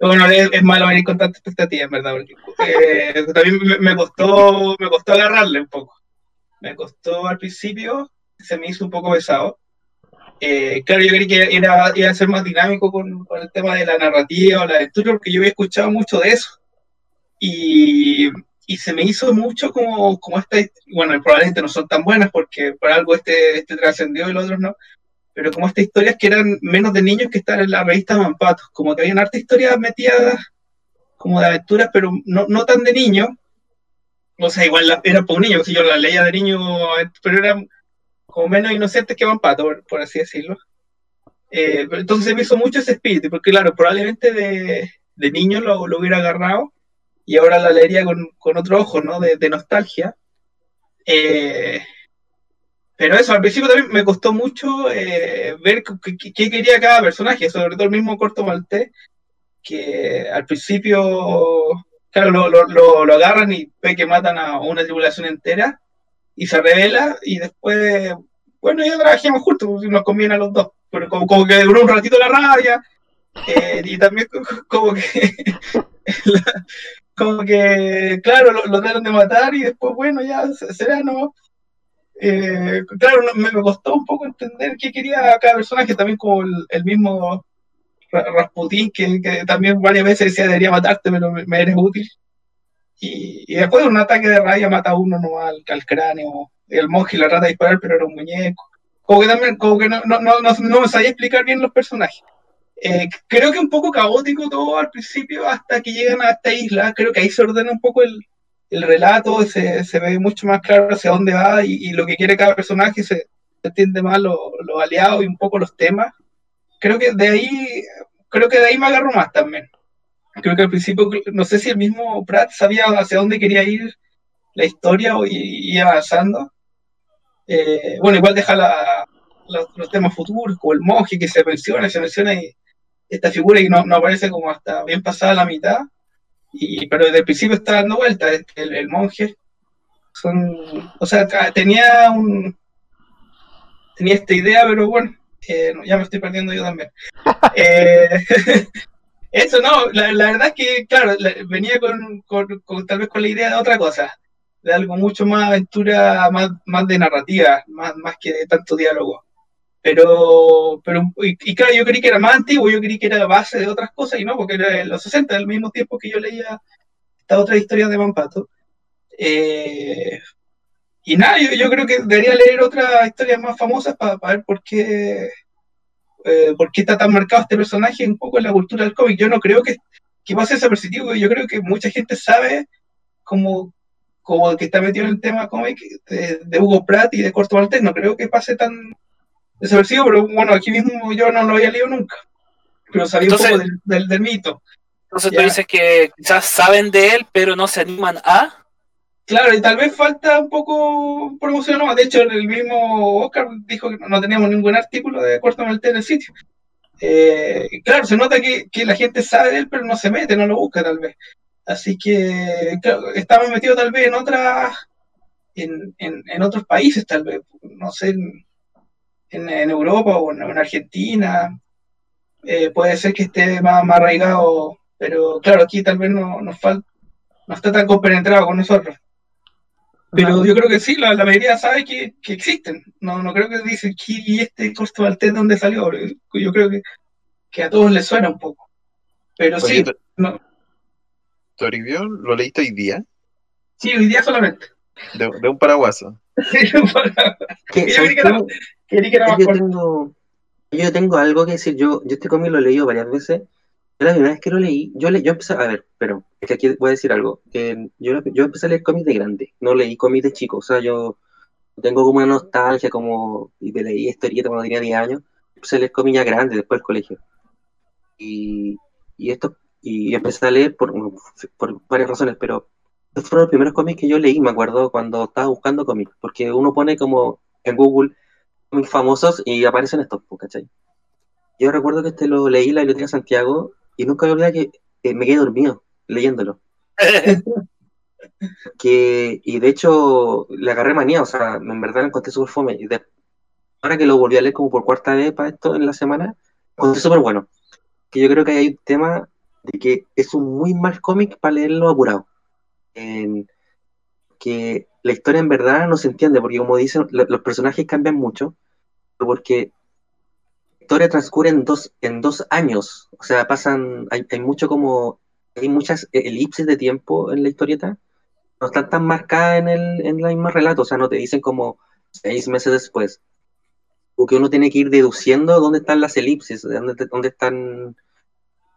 bueno, es, malo venir con tanta expectativa, en verdad, porque eh, también me, costó, me costó agarrarle un poco. Me costó al principio, se me hizo un poco pesado. Eh, claro, yo creí que era, iba a ser más dinámico con, el tema de la narrativa o la aventura, porque yo había escuchado mucho de eso. Y, y se me hizo mucho como, como esta, bueno, probablemente no son tan buenas porque por algo este, este trascendió y los otros no, pero como estas historias que eran menos de niños que estaban en la revista Mampatos, como que habían harta historias metidas como de aventuras, pero no, no tan de niños. O sea, igual era eran por niños, si yo las leía de niño, pero eran como menos inocentes que Mampato, por, así decirlo. Eh, entonces me hizo mucho ese espíritu, porque claro, probablemente de, de niño lo, lo, hubiera agarrado y ahora la leería con, con otro ojo, ¿no? De, de nostalgia. Eh, pero eso, al principio también me costó mucho eh, ver qué, quería cada personaje, sobre todo el mismo Corto Maltés, que al principio, claro, lo, lo, agarran y ve que matan a una tribulación entera y se revela y después, bueno, ya trabajamos juntos, nos conviene a los dos, pero como, como que duró un ratito la rabia eh, y también como que... como que, claro, lo tratan de matar y después, bueno, ya será, ¿no? Eh, claro, me, costó un poco entender qué quería cada personaje, también como el, mismo Rasputín, que, también varias veces decía debería matarte, pero me, eres útil. Y, después de un ataque de rabia mata a uno no al, cráneo, el monje la trata de disparar, pero era un muñeco. Como que también, como que no, no, no, no, me sabía explicar bien los personajes. Eh, creo que un poco caótico todo al principio hasta que llegan a esta isla. Creo que ahí se ordena un poco el, el relato, se, se, ve mucho más claro hacia dónde va y, lo que quiere cada personaje, se, entiende más los aliados y un poco los temas. Creo que de ahí, creo que de ahí me agarro más también. Creo que al principio, no sé si el mismo Pratt sabía hacia dónde quería ir la historia y, avanzando. Eh, bueno, igual deja la, los, temas futuros, como el monje que se menciona, se menciona y esta figura y no, no aparece como hasta bien pasada la mitad, y, pero desde el principio está dando vuelta el, el monje. Son, o sea, tenía un tenía esta idea, pero bueno, eh, ya me estoy perdiendo yo también. eh, eso no, la, la, verdad es que, claro, venía con, con, tal vez con la idea de otra cosa, de algo mucho más aventura, más, más de narrativa, más, más que de tanto diálogo. Pero, pero y, claro, yo creí que era más antiguo, yo creí que era base de otras cosas, y no, porque era en los 60, al mismo tiempo que yo leía esta otra historia de Mampato. Eh, y nada, yo, yo, creo que debería leer otras historias más famosas para ver por qué, eh, por qué está tan marcado este personaje un poco en la cultura del cómic. Yo no creo que, que pase desapercibido, yo creo que mucha gente sabe como, como que está metido en el tema cómic de, de, Hugo Pratt y de Corto Maltés, no creo que pase tan desapercibido, pero bueno, aquí mismo yo no lo había leído nunca, pero sabía un poco del, del, mito. Entonces tú dices que quizás saben de él, pero no se animan a... Claro, y tal vez falta un poco promoción. De hecho, el mismo Oscar dijo que no teníamos ningún artículo de Corto Maltés en el sitio. Eh, claro, se nota que, que, la gente sabe de él, pero no se mete, no lo busca tal vez. Así que claro, estamos metidos tal vez en otras, en, en, en, otros países tal vez, no sé, en, en Europa o en, Argentina, eh, puede ser que esté más, más, arraigado, pero claro, aquí tal vez no, nos falta, no está tan compenetrado con nosotros. Pero yo creo que sí, la, la mayoría sabe que, que, existen. No, no creo que dicen, ¿y este costo de dónde salió? Yo creo que, que, a todos les suena un poco. Pero sí. No. ¿Toribión lo leíste hoy día? Sí, hoy día solamente. De, de un paraguaso. Sí, de un paraguaso. Yo yo tengo, yo tengo algo que decir. Yo, yo este cómic lo he leído varias veces. la primera vez que lo leí, yo, le, yo empecé, a ver, pero es que aquí voy a decir algo. Eh, yo, yo empecé a leer cómics de grande, no leí cómics de chico. O sea, yo tengo como una nostalgia, como, y te leí historieta cuando tenía 10 años. Empecé a leer cómics ya grandes después del colegio. Y, y esto, y empecé a leer por, por varias razones, pero estos fueron los primeros cómics que yo leí, me acuerdo, cuando estaba buscando cómics, porque uno pone como en Google muy famosos y aparecen estos, ¿cachai? Yo recuerdo que este lo leí en la Biblioteca de Santiago y nunca me olvidé que me quedé dormido leyéndolo. que, y de hecho le agarré manía, o sea, en verdad lo encontré súper fome. Y ahora que lo volví a leer como por cuarta vez para esto en la semana, encontré súper bueno. Que yo creo que hay un tema de que es un muy mal cómic para leerlo apurado. que la historia en verdad no se entiende, porque como dicen, los personajes cambian mucho, porque la historia transcurre en dos, en dos años, o sea, pasan, hay, hay mucho como, hay muchas elipses de tiempo en la historieta, no están tan marcadas en el, en el mismo relato, o sea, no te dicen como seis meses después, o que uno tiene que ir deduciendo dónde están las elipses, dónde, dónde están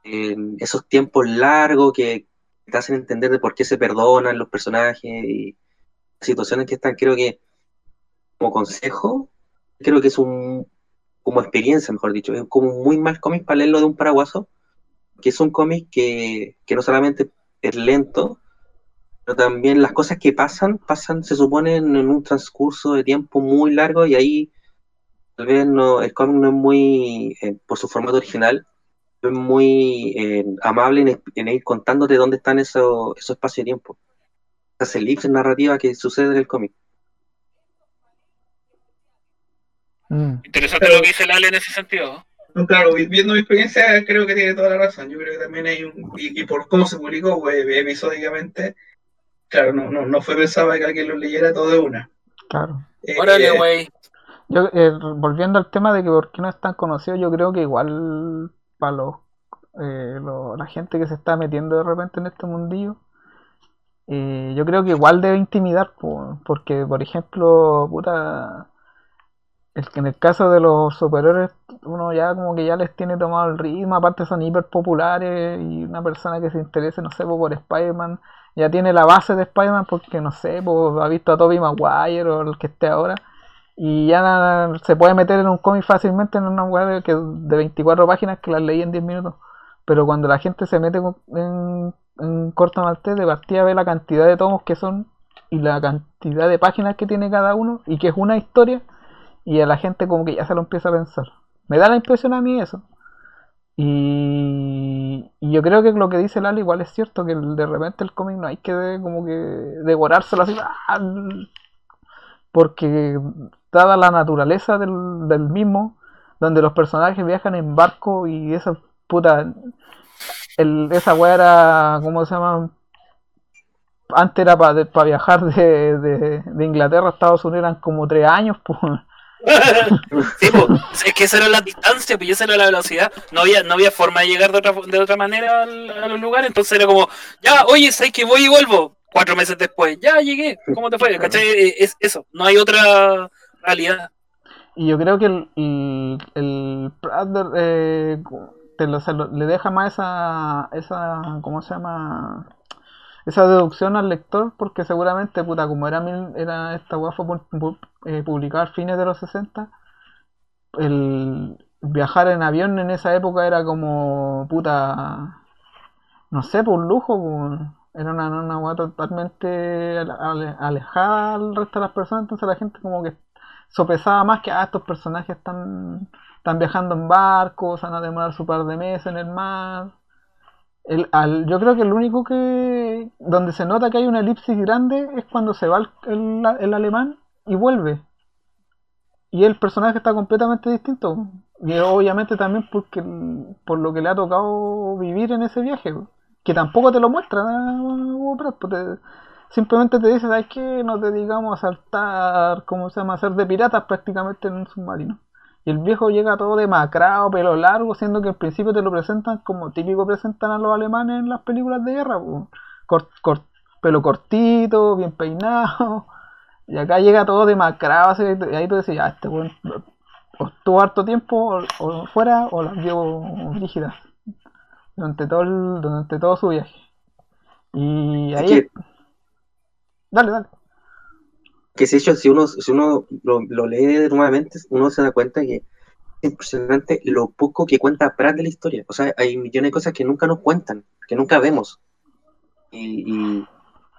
eh, esos tiempos largos que te hacen entender de por qué se perdonan los personajes y situaciones que están, creo que como consejo, creo que es un, como experiencia, mejor dicho, es como muy mal cómic para leerlo de un paraguaso, que es un cómic que, que no solamente es lento, pero también las cosas que pasan, pasan, se suponen en un transcurso de tiempo muy largo y ahí tal vez no, el cómic no es muy, eh, por su formato original, es muy eh, amable en, ir contándote dónde están esos, esos espacios de tiempo esa elipse narrativa que sucede en el cómic. Mm. Interesante lo que dice Lale en ese sentido. claro, viendo mi experiencia, creo que tiene toda la razón. Yo creo que también hay un. Y, por cómo se publicó pues, episódicamente, claro, no, no, no fue pensado que alguien lo leyera todo de una. Claro. Eh, Órale, eh, güey. Yo, eh, volviendo al tema de que por qué no es tan conocido, yo creo que igual para los, eh, la gente que se está metiendo de repente en este mundillo, eh, yo creo que igual debe intimidar, porque por ejemplo, puta, que en el caso de los superhéroes, uno ya como que ya les tiene tomado el ritmo, aparte son hiper populares y una persona que se interese, no sé, por Spider-Man, ya tiene la base de Spider-Man porque, no sé, ha visto a Tobey Maguire o el que esté ahora y ya se puede meter en un cómic fácilmente en una web que de 24 páginas que las leí en 10 minutos. Pero cuando la gente se mete en, en Corto Maltés, de partida ve la cantidad de tomos que son y la cantidad de páginas que tiene cada uno y que es una historia y a la gente como que ya se lo empieza a pensar. Me da la impresión a mí eso. Y, yo creo que lo que dice Lali igual es cierto, que de repente el cómic no hay que como que devorárselo así, ¡ah! porque dada la naturaleza del, mismo, donde los personajes viajan en barco y esa puta, el, esa weá era, ¿cómo se llama? Antes era para viajar de, de, Inglaterra a Estados Unidos, eran como tres años, pues. sí, pues, es que esa era la distancia, pues esa era la velocidad. No había, no había forma de llegar de otra, de otra manera a los lugares, entonces era como, ya, oye, sé que voy y vuelvo. Cuatro meses después, ya llegué, ¿cómo te fue? ¿Cachai? Es eso, no hay otra realidad. Y yo creo que el, el, el eh, le deja más esa, esa, ¿cómo se llama? Esa deducción al lector, porque seguramente, puta, como era, era esta weá fue eh, publicada a fines de los 60, el viajar en avión en esa época era como, puta, no sé, por un lujo, era una, una totalmente alejada al resto de las personas, entonces la gente como que sopesaba más que ah, estos personajes están, están viajando en barcos, van a demorar su par de meses en el mar. El, al, yo creo que el único que donde se nota que hay una elipsis grande es cuando se va el, el, alemán y vuelve. Y el personaje está completamente distinto. Y obviamente también porque por lo que le ha tocado vivir en ese viaje. Que tampoco te lo muestran. ¿eh? simplemente te dice, ¿sabes qué? Nos dedicamos a saltar, ¿cómo se llama? A ser de piratas prácticamente en un submarino. Y el viejo llega todo demacrado, pelo largo, siendo que al principio te lo presentan como típico presentan a los alemanes en las películas de guerra, pelo cortito, bien peinado. Y acá llega todo demacrado, y ahí tú decís, ah, este bueno, o estuvo harto tiempo o, fuera o las vio rígidas durante todo, durante todo su viaje. Y ahí... Dale, dale. Que si, si uno, si uno lo, lee nuevamente, uno se da cuenta que es impresionante lo poco que cuenta Pratt de la historia. O sea, hay millones de cosas que nunca nos cuentan, que nunca vemos. Y,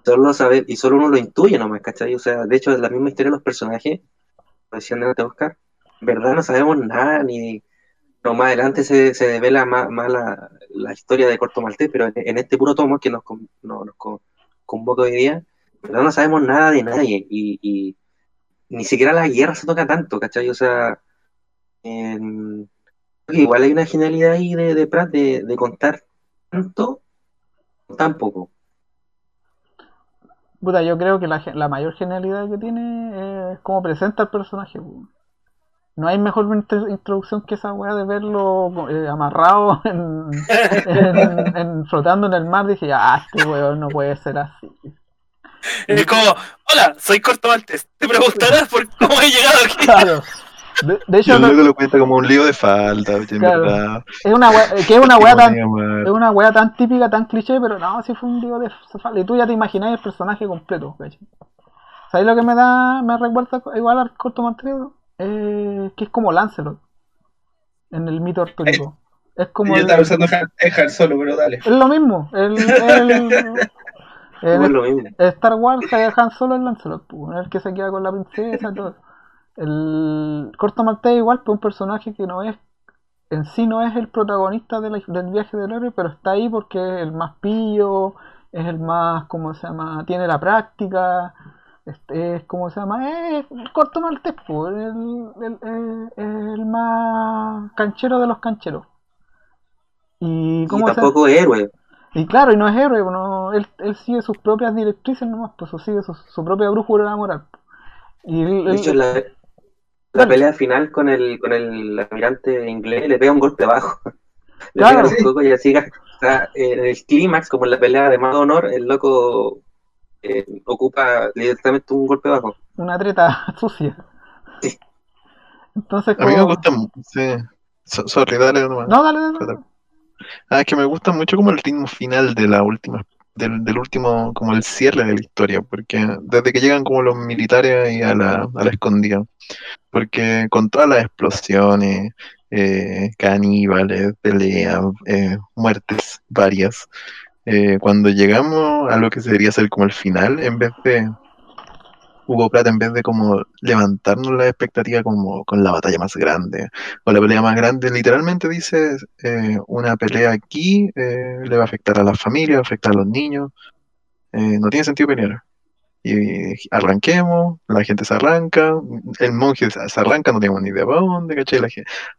solo sabe, y solo uno lo intuye nomás, ¿cachai? O sea, de hecho, es la misma historia de los personajes, como decían de Oscar, en verdad no sabemos nada, ni no, más adelante se, se devela más, la, historia de Corto Maltés, pero en, este puro tomo que nos, nos convoca hoy día, no sabemos nada de nadie y, ni siquiera la guerra se toca tanto, ¿cachai? O sea, igual hay una genialidad ahí de, de Pratt de, contar tanto, tan poco. Puta, yo creo que la, mayor genialidad que tiene es cómo presenta el personaje. No hay mejor introducción que esa weá de verlo eh, amarrado en, flotando en el mar. Dije, ah, este weón no puede ser así. Es como, hola, soy Corto Maltes. Te preguntarás por cómo he llegado aquí. Claro. De, hecho, no, lo cuenta como un lío de falta, en verdad. Es una wea, que es una wea tan, es una wea tan típica, tan cliché, pero no, si fue un lío de falta. Y tú ya te imaginas el personaje completo, ¿Sabes lo que me da, me recuerda igual al corto Maltes? Eh, que es como Lancelot en el mito artúrico. Es como. Yo estaba usando Han Solo, pero dale. Es lo mismo. El, el, Star Wars Han Solo en Lancelot, el que se queda con la princesa todo. El corto maltés igual, pues un personaje que no es en sí no es el protagonista del viaje del héroe, pero está ahí porque es el más pillo, es el más, ¿cómo se llama? Tiene la práctica, este, es, ¿cómo se llama? Es el corto maltés, pues, el, el, más canchero de los cancheros. Y, ¿cómo tampoco es héroe. Y claro, y no es héroe, no, él, él sigue sus propias directrices nomás, pues sigue su, su propia brújula moral. Y de hecho, la, la pelea final con el, con el almirante inglés le pega un golpe bajo. le claro, pega un poco y así en el clímax, como en la pelea de más honor, el loco eh, ocupa directamente un golpe bajo. Una treta sucia. Sí. Entonces, A mí me gusta, sí. sorry, dale nomás. No, dale, dale. Ah, es que me gusta mucho como el ritmo final de la última, del, último, como el cierre de la historia, porque desde que llegan como los militares ahí a la, a la escondida, porque con todas las explosiones, eh, caníbales, peleas, eh, muertes varias, eh, cuando llegamos a lo que debería ser como el final, en vez de Hugo Plata, en vez de como levantarnos la expectativa como con la batalla más grande o la pelea más grande, literalmente dice eh, una pelea aquí eh, le va a afectar a la familia, va a afectar a los niños, no tiene sentido pelear. Y arranquemos, la gente se arranca, el monje se arranca, no tenemos ni idea para dónde, ¿cachai?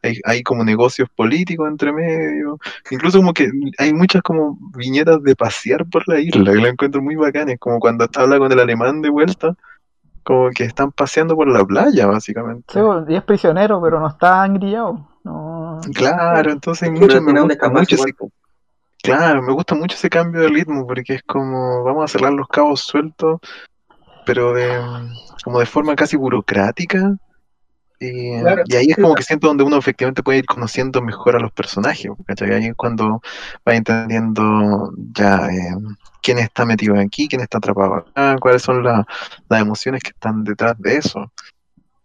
hay, hay, como negocios políticos entre medio, incluso como que hay muchas como viñetas de pasear por la isla, que la encuentro muy bacanes, como cuando habla con el alemán de vuelta, como que están paseando por la playa, básicamente. Sí, y es prisionero, pero no está engrillado. No... Claro, entonces mucho, me gusta mucho ese, Claro, me gusta mucho ese cambio de ritmo, porque es como, vamos a cerrar los cabos sueltos pero de como de forma casi burocrática. Y, ahí es como que siento donde uno efectivamente puede ir conociendo mejor a los personajes, ¿cachai? Ahí es cuando va entendiendo ya eh, quién está metido aquí, quién está atrapado acá, cuáles son las emociones que están detrás de eso.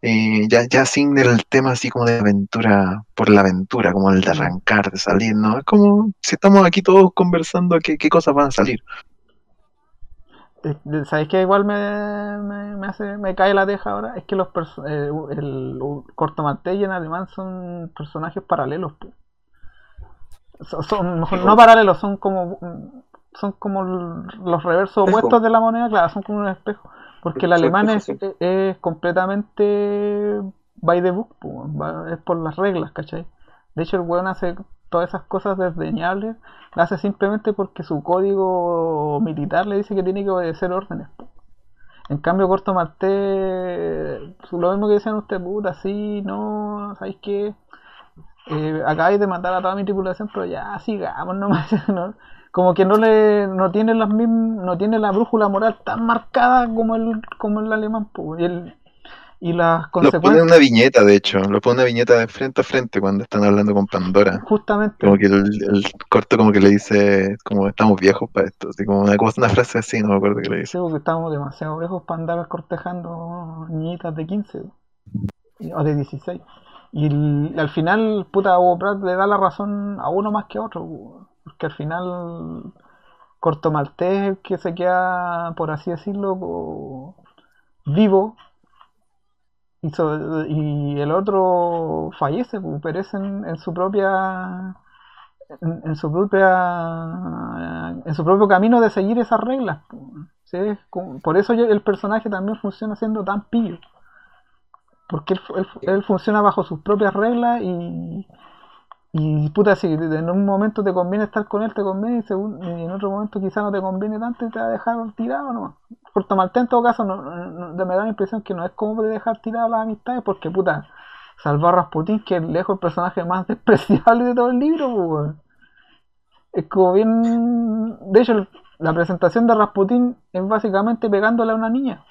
Y ya, ya sin el tema así como de aventura por la aventura, como el de arrancar, de salir, ¿no? Es como si estamos aquí todos conversando qué, qué cosas van a salir. Eh, ¿Sabéis que igual me, me, hace, me cae la teja ahora? Es que los eh, el cortomaltés y en alemán son personajes paralelos. Son, no paralelos, son como son como los reversos opuestos de la moneda, claro, son como un espejo. Porque el alemán es, es, completamente by the book, es por las reglas, ¿cachai? De hecho, el weón hace todas esas cosas desdeñables lo hace simplemente porque su código militar le dice que tiene que obedecer órdenes. En cambio, Corto Maltés, lo mismo que decían ustedes, puta, sí, no, ¿sabéis qué? Eh, acabáis de matar a toda mi tripulación, pero ya sigamos nomás. ¿no? Como que no le no tiene las mismas, no tiene la brújula moral tan marcada como el, como el alemán. El, y las consecuencias. Lo pone una viñeta, de hecho, lo pone una viñeta de frente a frente cuando están hablando con Pandora. Justamente. Como que el, corto como que le dice, como estamos viejos para esto, así como una, una frase así, no me acuerdo que le dice. Sí, porque estamos demasiado viejos para andar cortejando niñitas de 15 o de 16. Y al final, puta, Hugo Pratt le da la razón a uno más que a otro, porque al final Corto Maltés que se queda, por así decirlo, vivo y, el otro fallece, pues, perece en, su propia en, su propia en su propio camino de seguir esas reglas. Pues, por eso el personaje también funciona siendo tan pillo. Porque él, funciona bajo sus propias reglas y, y puta, si en un momento te conviene estar con él, te conviene, y, en otro momento quizá no te conviene tanto y te va a dejar tirado no Corto Malté en todo caso no, me da la impresión que no es como de dejar tirado las amistades porque puta, salvó a Rasputin que es lejos el personaje más despreciable de todo el libro, pues, Es como bien. De hecho, la presentación de Rasputin es básicamente pegándole a una niña.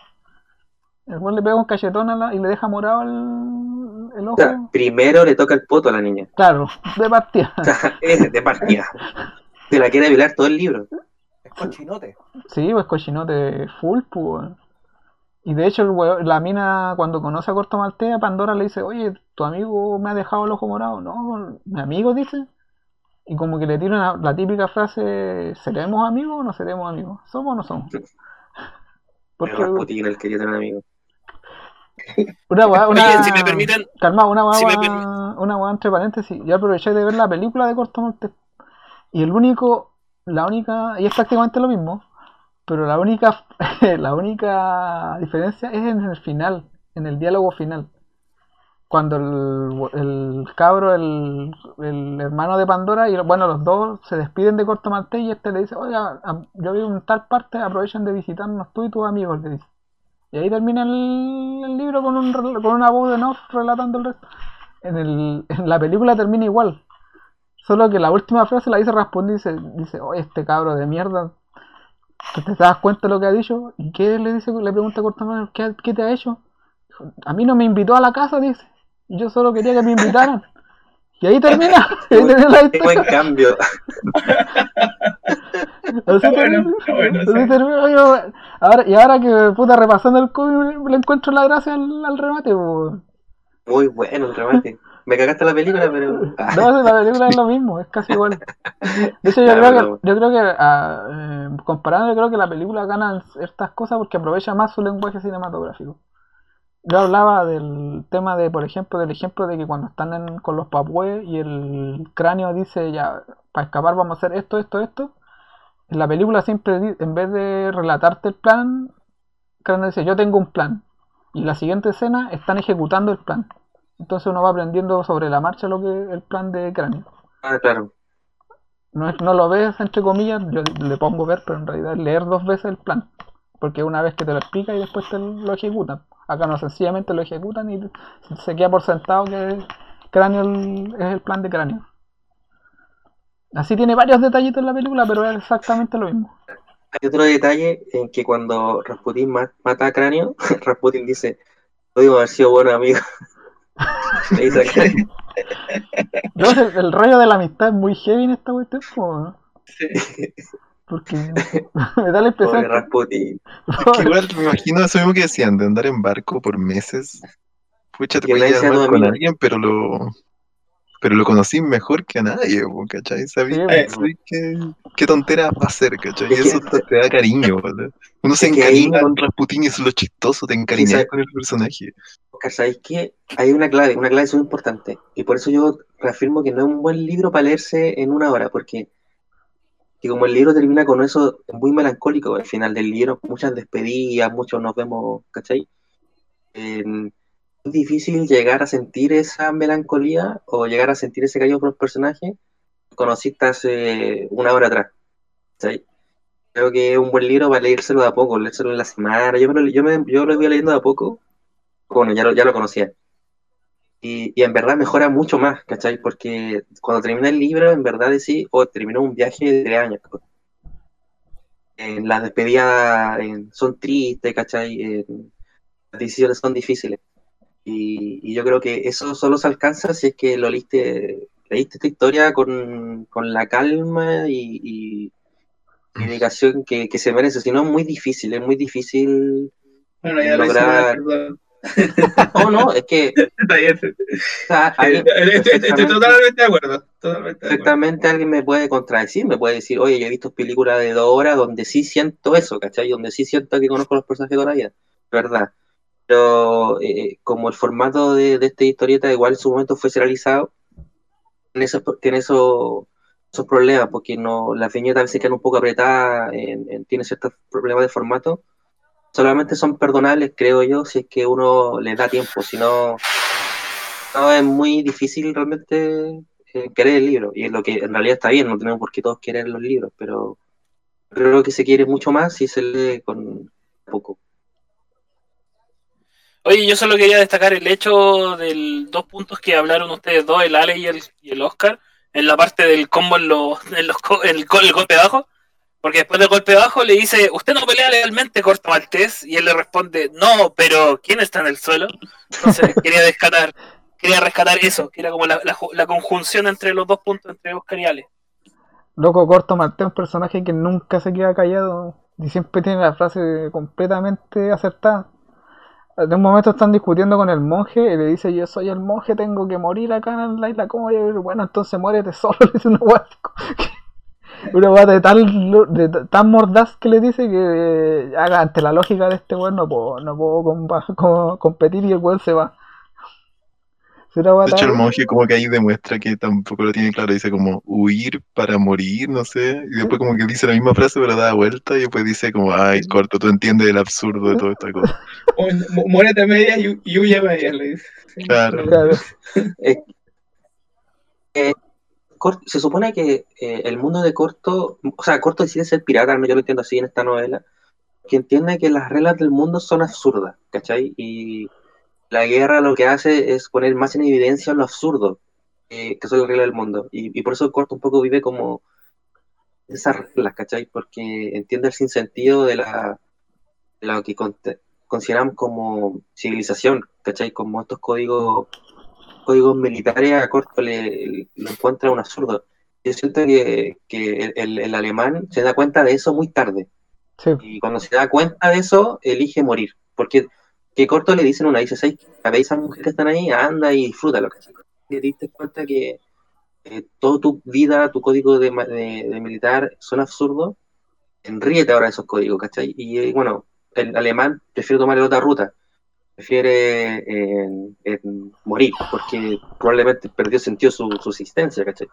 El cual le pega un cachetón y le deja morado el, ojo. primero le toca el poto a la niña. Claro, de partida. de partida. Se la quiere violar todo el libro. Es cochinote. Sí, pues cochinote full, pues. Y de hecho, la mina, cuando conoce a Corto Maltea, Pandora le dice: Oye, tu amigo me ha dejado el ojo morado. No, mi amigo dice. Y como que le tira la típica frase: ¿seremos amigos o no seremos amigos? ¿Somos o no somos? Porque. Rasputin, él quería tener amigos. Una una, si me permiten. Calma, una una entre paréntesis. Yo aproveché de ver la película de Corto Maltés. Y el único la única, y es prácticamente lo mismo, pero la única, la única diferencia es en el final, en el diálogo final. Cuando el, el cabro, el, el, hermano de Pandora, y bueno, los dos se despiden de Corto Maltés y este le dice, oiga, yo vivo en tal parte, aprovechen de visitarnos tú y tus amigos, le dice. Y ahí termina el, libro con, un, con una voz de Noff relatando el resto. En, el, en la película termina igual. Solo que la última frase la dice Rasputin y dice, dice, oye, este cabro de mierda, ¿te, das cuenta de lo que ha dicho? ¿Y qué le dice? Le pregunta a ¿qué, ¿qué te ha hecho? A mí no me invitó a la casa, dice. Y yo solo quería que me invitaran. Y ahí termina. Y ahí termina la Qué buen cambio. Así termina. Así termina. Yo, ahora, y ahora que puta repasando el cómic le encuentro la gracia al, al remate. Muy bueno el remate. Me cagaste la película, pero. No, la película es lo mismo, es casi igual. De hecho, yo creo que, yo creo que ah, eh, comparando, yo creo que la película gana estas cosas porque aprovecha más su lenguaje cinematográfico. Yo hablaba del tema de, por ejemplo, del ejemplo de que cuando están en, con los papúes y el cráneo dice, ya, para escapar vamos a hacer esto, esto, esto. En la película siempre, en vez de relatarte el plan, el cráneo dice, yo tengo un plan. Y la siguiente escena están ejecutando el plan. Entonces uno va aprendiendo sobre la marcha lo que es el plan de cráneo. Ah, claro. No, no lo ves, entre comillas, yo le pongo ver, pero en realidad es leer dos veces el plan. Porque una vez que te lo explica y después te lo ejecutan. Acá no sencillamente lo ejecutan y se queda por sentado que cráneo es el plan de cráneo. Así tiene varios detallitos en la película, pero es exactamente lo mismo. Hay otro detalle en que cuando Rasputin mata a Cráneo, Rasputin dice, podemos haber sido buenos amigos. no, el, el, rollo de la amistad es muy heavy en esta cuestión, ¿no? Sí. Porque me da la impresión. Que... que igual me imagino eso mismo que decían, de andar en barco por meses. Pucha, te podías hablar con alguien, pero lo, pero lo conocí mejor que a nadie, ¿cachai? Sabía qué, qué tonteras va a ser, ¿cachai? Y eso te da cariño, ¿verdad? Uno se encariña con Rasputin y eso es lo chistoso, te encariñas con el personaje. ¿Sabéis qué? Hay una clave, una clave muy importante. Y por eso yo reafirmo que no es un buen libro para leerse en una hora, porque que como el libro termina con eso muy melancólico al final del libro, muchas despedidas, muchos nos vemos, ¿cachai? es difícil llegar a sentir esa melancolía o llegar a sentir ese cariño por los personajes conociste hace una hora atrás. ¿cachai? Creo que es un buen libro para leérselo de a poco, leérselo en la semana. Yo, me lo, yo, me, yo lo voy leyendo de a poco. Bueno, ya lo, ya lo conocía. Y, y, en verdad mejora mucho más, ¿cachai? Porque cuando termina el libro, en verdad decís, oh, terminó un viaje de tres años. las despedidas son tristes, ¿cachai? las decisiones son difíciles. Y, y, yo creo que eso solo se alcanza si es que lo leíste, leíste esta historia con, con la calma y, y, dedicación que, que, se merece. Si no, es muy difícil, es muy difícil bueno, ya lograr... No, no, es que. estoy, totalmente de acuerdo. Totalmente alguien me puede contradecir, me puede decir, oye, yo he visto películas de dos horas donde sí siento eso, ¿cachai? Donde sí siento que conozco los personajes todavía, verdad. Pero eh, como el formato de, de esta historieta igual en su momento fue serializado, tiene esos, tiene esos, esos problemas, porque no las viñetas a veces quedan un poco apretadas, tiene ciertos problemas de formato solamente son perdonables, creo yo, si es que uno les da tiempo. Si no, no es muy difícil realmente eh, querer el libro. Y es lo que en realidad está bien, no tenemos por qué todos querer los libros, pero creo que se quiere mucho más si se lee con poco. Oye, yo solo quería destacar el hecho de dos puntos que hablaron ustedes dos, el Ale y el, y el Oscar, en la parte del combo en, los, en, los, en el, el golpe bajo porque después del golpe bajo le dice, usted no pelea legalmente, Corto Maltés, y él le responde, no, pero ¿quién está en el suelo? Entonces quería rescatar, quería rescatar eso, que era como la, la, conjunción entre los dos puntos, entre Oscar y Ale. Loco, Corto Maltés un personaje que nunca se queda callado y siempre tiene la frase completamente acertada. De un momento están discutiendo con el monje y le dice, yo soy el monje, tengo que morir acá en la isla, ¿cómo voy a Bueno, entonces muérete solo, le dice una una weá de tal de tan mordaz que le dice que haga ante la lógica de este weón no puedo, no puedo competir y el weón se va. De hecho, el monje como que ahí demuestra que tampoco lo tiene claro, dice como huir para morir, no sé, y después como que dice la misma frase pero da vuelta y después dice como, ay, corto, tú entiendes el absurdo de toda esta cosa. Muérete media y, huye a media, le dice. Claro. claro. Eh, eh, se supone que eh, el mundo de Corto, o sea, Corto decide ser pirata, yo lo entiendo así en esta novela, que entiende que las reglas del mundo son absurdas, ¿cachai? Y la guerra lo que hace es poner más en evidencia lo absurdo que son las reglas del mundo. Y, por eso Corto un poco vive como esas reglas, ¿cachai? Porque entiende el sinsentido de, la, lo que consideramos como civilización, ¿cachai? Como estos códigos códigos militares a corto le, lo encuentra un absurdo. Yo siento que, el, alemán se da cuenta de eso muy tarde. Y cuando se da cuenta de eso, elige morir. Porque que corto le dicen una, dice, ¿sabes? A esas mujeres que están ahí, anda y disfruta lo que Te diste cuenta que eh, toda tu vida, tu código de, militar son absurdos, enríete ahora esos códigos, ¿cachai? Y eh, bueno, el alemán prefiere tomar la otra ruta, prefiere morir, porque probablemente perdió sentido su, su existencia, ¿cachai?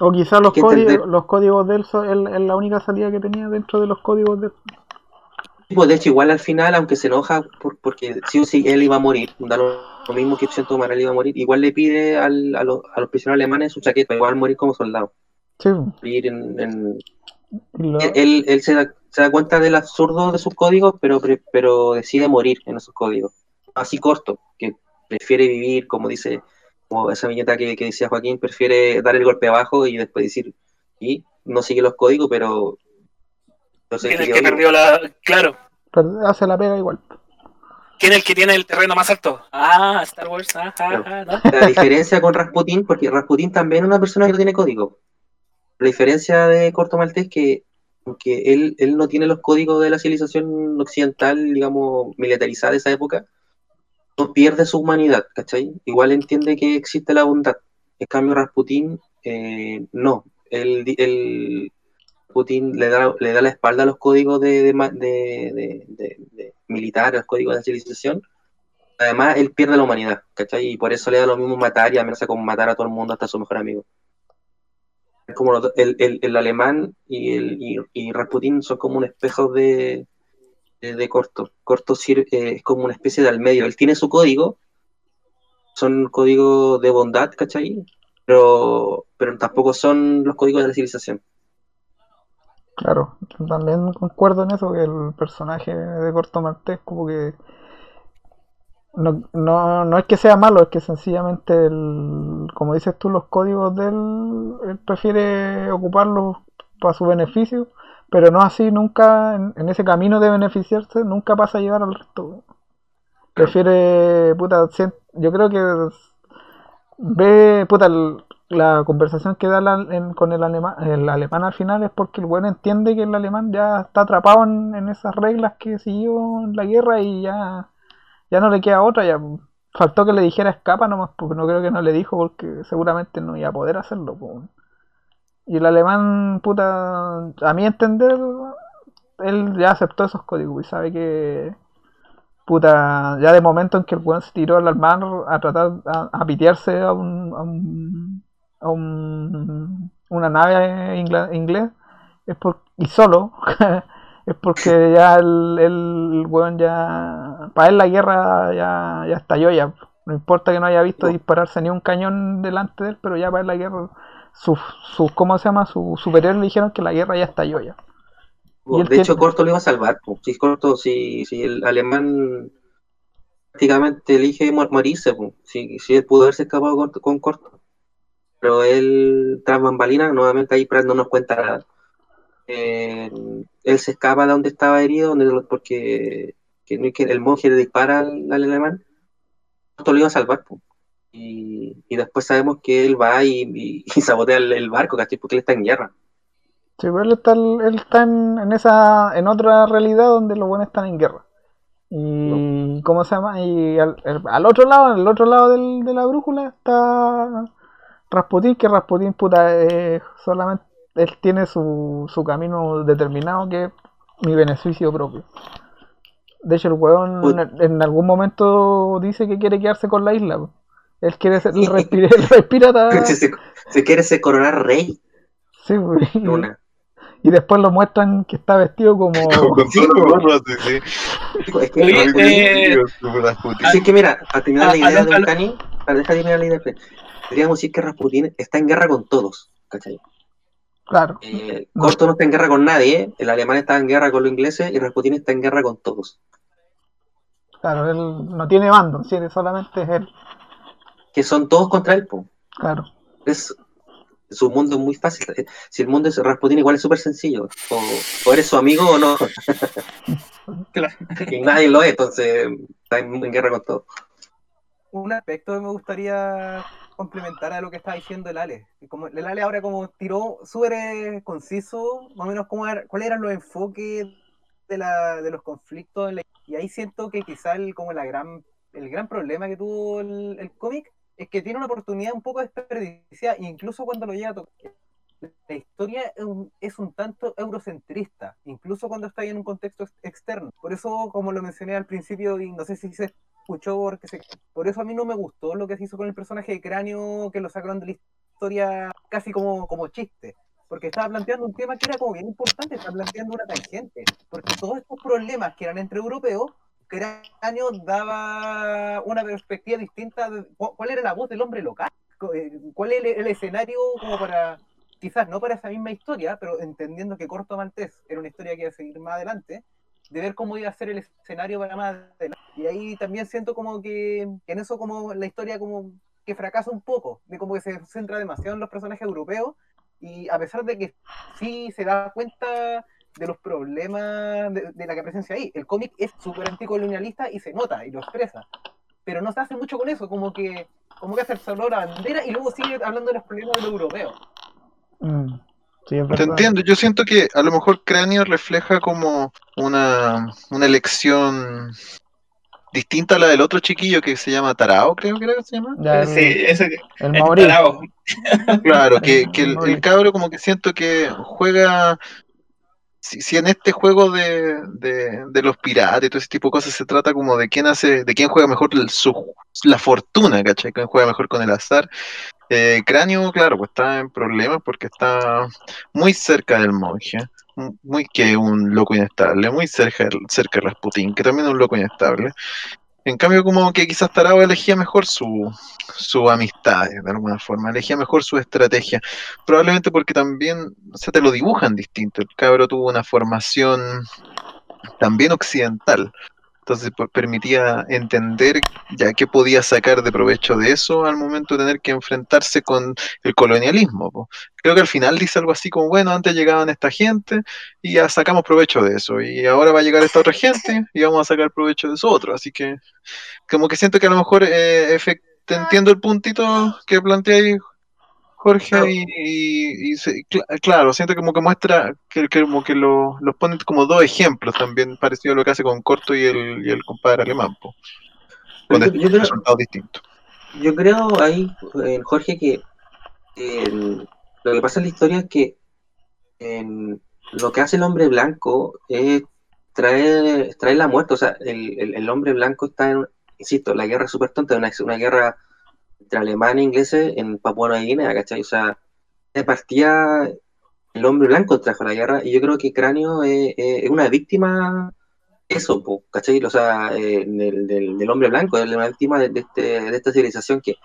o quizás los, códigos, los códigos de él es la única salida que tenía dentro de los códigos de pues de hecho, igual al final, aunque se enoja porque sí o sí él iba a morir, da lo, mismo que siento Tomar, él iba a morir, igual le pide al, a, los, a, los, prisioneros alemanes su chaqueta, igual morir como soldado. Sí. él, él se, da, se, da, cuenta del absurdo de sus códigos, pero, pero decide morir en esos códigos. Así corto, que prefiere vivir, como dice como esa viñeta que, decía Joaquín, prefiere dar el golpe abajo y después decir, y no sigue los códigos, pero... ¿Quién es el que perdió la...? Claro. hace la pega igual. ¿Quién es el que tiene el terreno más alto? Ah, Star Wars, ah, La diferencia con Rasputin, porque Rasputin también es una persona que no tiene código. La diferencia de Corto Maltés es que aunque él, él no tiene los códigos de la civilización occidental, digamos, militarizada de esa época, pierde su humanidad, ¿cachai? Igual entiende que existe la bondad. En cambio, Rasputin, eh, no. El, Putin le da, le da la espalda a los códigos de, de, de, militar, a los códigos de la civilización. Además, él pierde la humanidad, ¿cachai? Y por eso le da lo mismo matar y amenaza con matar a todo el mundo hasta su mejor amigo. Como el, el, el, alemán y, el, y, y Rasputin son como un espejo de, de corto. Corto eh, es como una especie de al medio. Él tiene su código, son códigos de bondad, ¿cachai? Pero, pero tampoco son los códigos de la civilización. Claro, también concuerdo en eso, que el personaje de Corto Martés como que no, no, no es que sea malo, es que sencillamente, el, como dices tú, los códigos de él, él prefiere ocuparlos para su beneficio pero no así, nunca, en, ese camino de beneficiarse, nunca pasa a llevar al resto. Prefiere, puta, yo creo que ve, puta, la conversación que da con el alemán, el alemán al final es porque el bueno entiende que el alemán ya está atrapado en, esas reglas que siguió en la guerra y ya, ya no le queda otra, ya faltó que le dijera escapa nomás, porque no creo que no le dijo porque seguramente no iba a poder hacerlo. Y el alemán, puta, a mi entender, él ya aceptó esos códigos y sabe que, puta, ya de momento en que el weón se tiró al mar a tratar a, pitearse a un, a un, a un una nave inglés, es por, y solo, es porque ya el, el, weón ya, para él la guerra ya, ya estalló ya. No importa que no haya visto dispararse ni un cañón delante de él, pero ya para él la guerra sus, su, ¿cómo se llama? Sus superiores le dijeron que la guerra ya estalló ya. de hecho, Corto lo iba a salvar. Si Corto, si, si el alemán prácticamente elige morirse, si, si él pudo haberse escapado con, con Corto. Pero él, tras bambalina, nuevamente ahí no nos cuenta eh, él se escapa de donde estaba herido, donde, porque que, el monje le dispara al, alemán. Corto lo iba a salvar. Y, después sabemos que él va y, sabotea el, barco, ¿cachai? Porque él está en guerra. Sí, pero pues él está, él está en, esa, en otra realidad donde los buenos están en guerra. Y, ¿cómo se llama? Y al, otro lado, al otro lado de la brújula está Rasputin, que Rasputin, puta, solamente, él tiene su, su camino determinado que es mi beneficio propio. De hecho, el huevón en, algún momento dice que quiere quedarse con la isla. Él quiere ser, respira, respira se, se, quiere ser coronar rey. Sí, güey. Y después lo muestran que está vestido como. sí, Es que, eh, Así que mira, para terminar la idea de Cani, para dejar terminar la idea, podríamos decir que Rasputin está en guerra con todos, ¿cachai? Claro. Eh, Corto no está en guerra con nadie, el alemán está en guerra con los ingleses y Rasputin está en guerra con todos. Claro, él no tiene bando, solamente es él que son todos contra él. Claro. Es, su mundo es muy fácil. Si el mundo es Rasputin, igual es súper sencillo. O, eres su amigo o no. y nadie lo es, entonces está en, guerra con todo. un aspecto que me gustaría complementar a lo que estaba diciendo el Ale. Como el Ale ahora como tiró súper eh, conciso, más o menos cómo cuáles eran los enfoques de, la, de los conflictos. y ahí siento que quizá el, como la gran, el gran problema que tuvo el, el cómic es que tiene una oportunidad un poco desperdiciada, incluso cuando lo llega a tocar. La historia es un, tanto eurocentrista, incluso cuando está en un contexto externo. Por eso, como lo mencioné al principio, y no sé si se escuchó, porque se, por eso a mí no me gustó lo que se hizo con el personaje de Cráneo, que lo sacaron de la historia casi como, como chiste porque estaba planteando un tema que era como bien importante, estaba planteando una tangente, porque todos estos problemas que eran entre europeos Cráneo daba una perspectiva distinta de cuál era la voz del hombre local, eh, cuál es el, escenario como para, quizás no para esa misma historia, pero entendiendo que Corto Maltés era una historia que iba a seguir más adelante, de ver cómo iba a ser el escenario para más adelante. Y ahí también siento como que, en eso como la historia como que fracasa un poco, de como que se centra demasiado en los personajes europeos, y a pesar de que sí se da cuenta de los problemas de, la que presencia ahí. El cómic es súper anticolonialista y se nota y lo expresa. Pero no se hace mucho con eso, como que, como que hace el solo la bandera y luego sigue hablando de los problemas de los europeos. Mm, Te entiendo, yo siento que a lo mejor Cráneo refleja como una, una elección distinta a la del otro chiquillo que se llama Tarao, creo que se llama. sí, ese el, el Tarao. Claro, que, que el, el, cabro como que siento que juega si, en este juego de, de, los piratas y todo ese tipo de cosas se trata como de quién hace, de quién juega mejor la fortuna, ¿cachai? ¿Quién juega mejor con el azar? Eh, Cráneo, claro, pues está en problemas porque está muy cerca del monje, muy que un loco inestable, muy cerca, cerca de Rasputín, que también es un loco inestable. En cambio, como que quizás Tarao elegía mejor su, su amistad, de alguna forma, elegía mejor su estrategia. Probablemente porque también, se te lo dibujan distinto. El cabro tuvo una formación también occidental. Entonces pues, permitía entender ya qué podía sacar de provecho de eso al momento de tener que enfrentarse con el colonialismo. Creo que al final dice algo así como, bueno, antes llegaban esta gente y ya sacamos provecho de eso, y ahora va a llegar esta otra gente y vamos a sacar provecho de eso otro. Así que como que siento que a lo mejor eh, te entiendo el puntito que plantea Jorge, y, claro, siento como que muestra que, como que lo, los pone como dos ejemplos también, parecido a lo que hace con Corto y el, y el compadre alemán, con yo, creo, resultados distintos. Yo creo ahí, Jorge, que lo que pasa en la historia es que lo que hace el hombre blanco es traer, traer la muerte, o sea, el, el, hombre blanco está en, insisto, la guerra es súper tonta, una, una guerra entre alemanes e ingleses en Papua Nueva Guinea, ¿cachai? O sea, de partida el hombre blanco trajo la guerra y yo creo que Cráneo es, una víctima eso, ¿cachai? O sea, eh, del, hombre blanco, es una víctima este, de, esta civilización que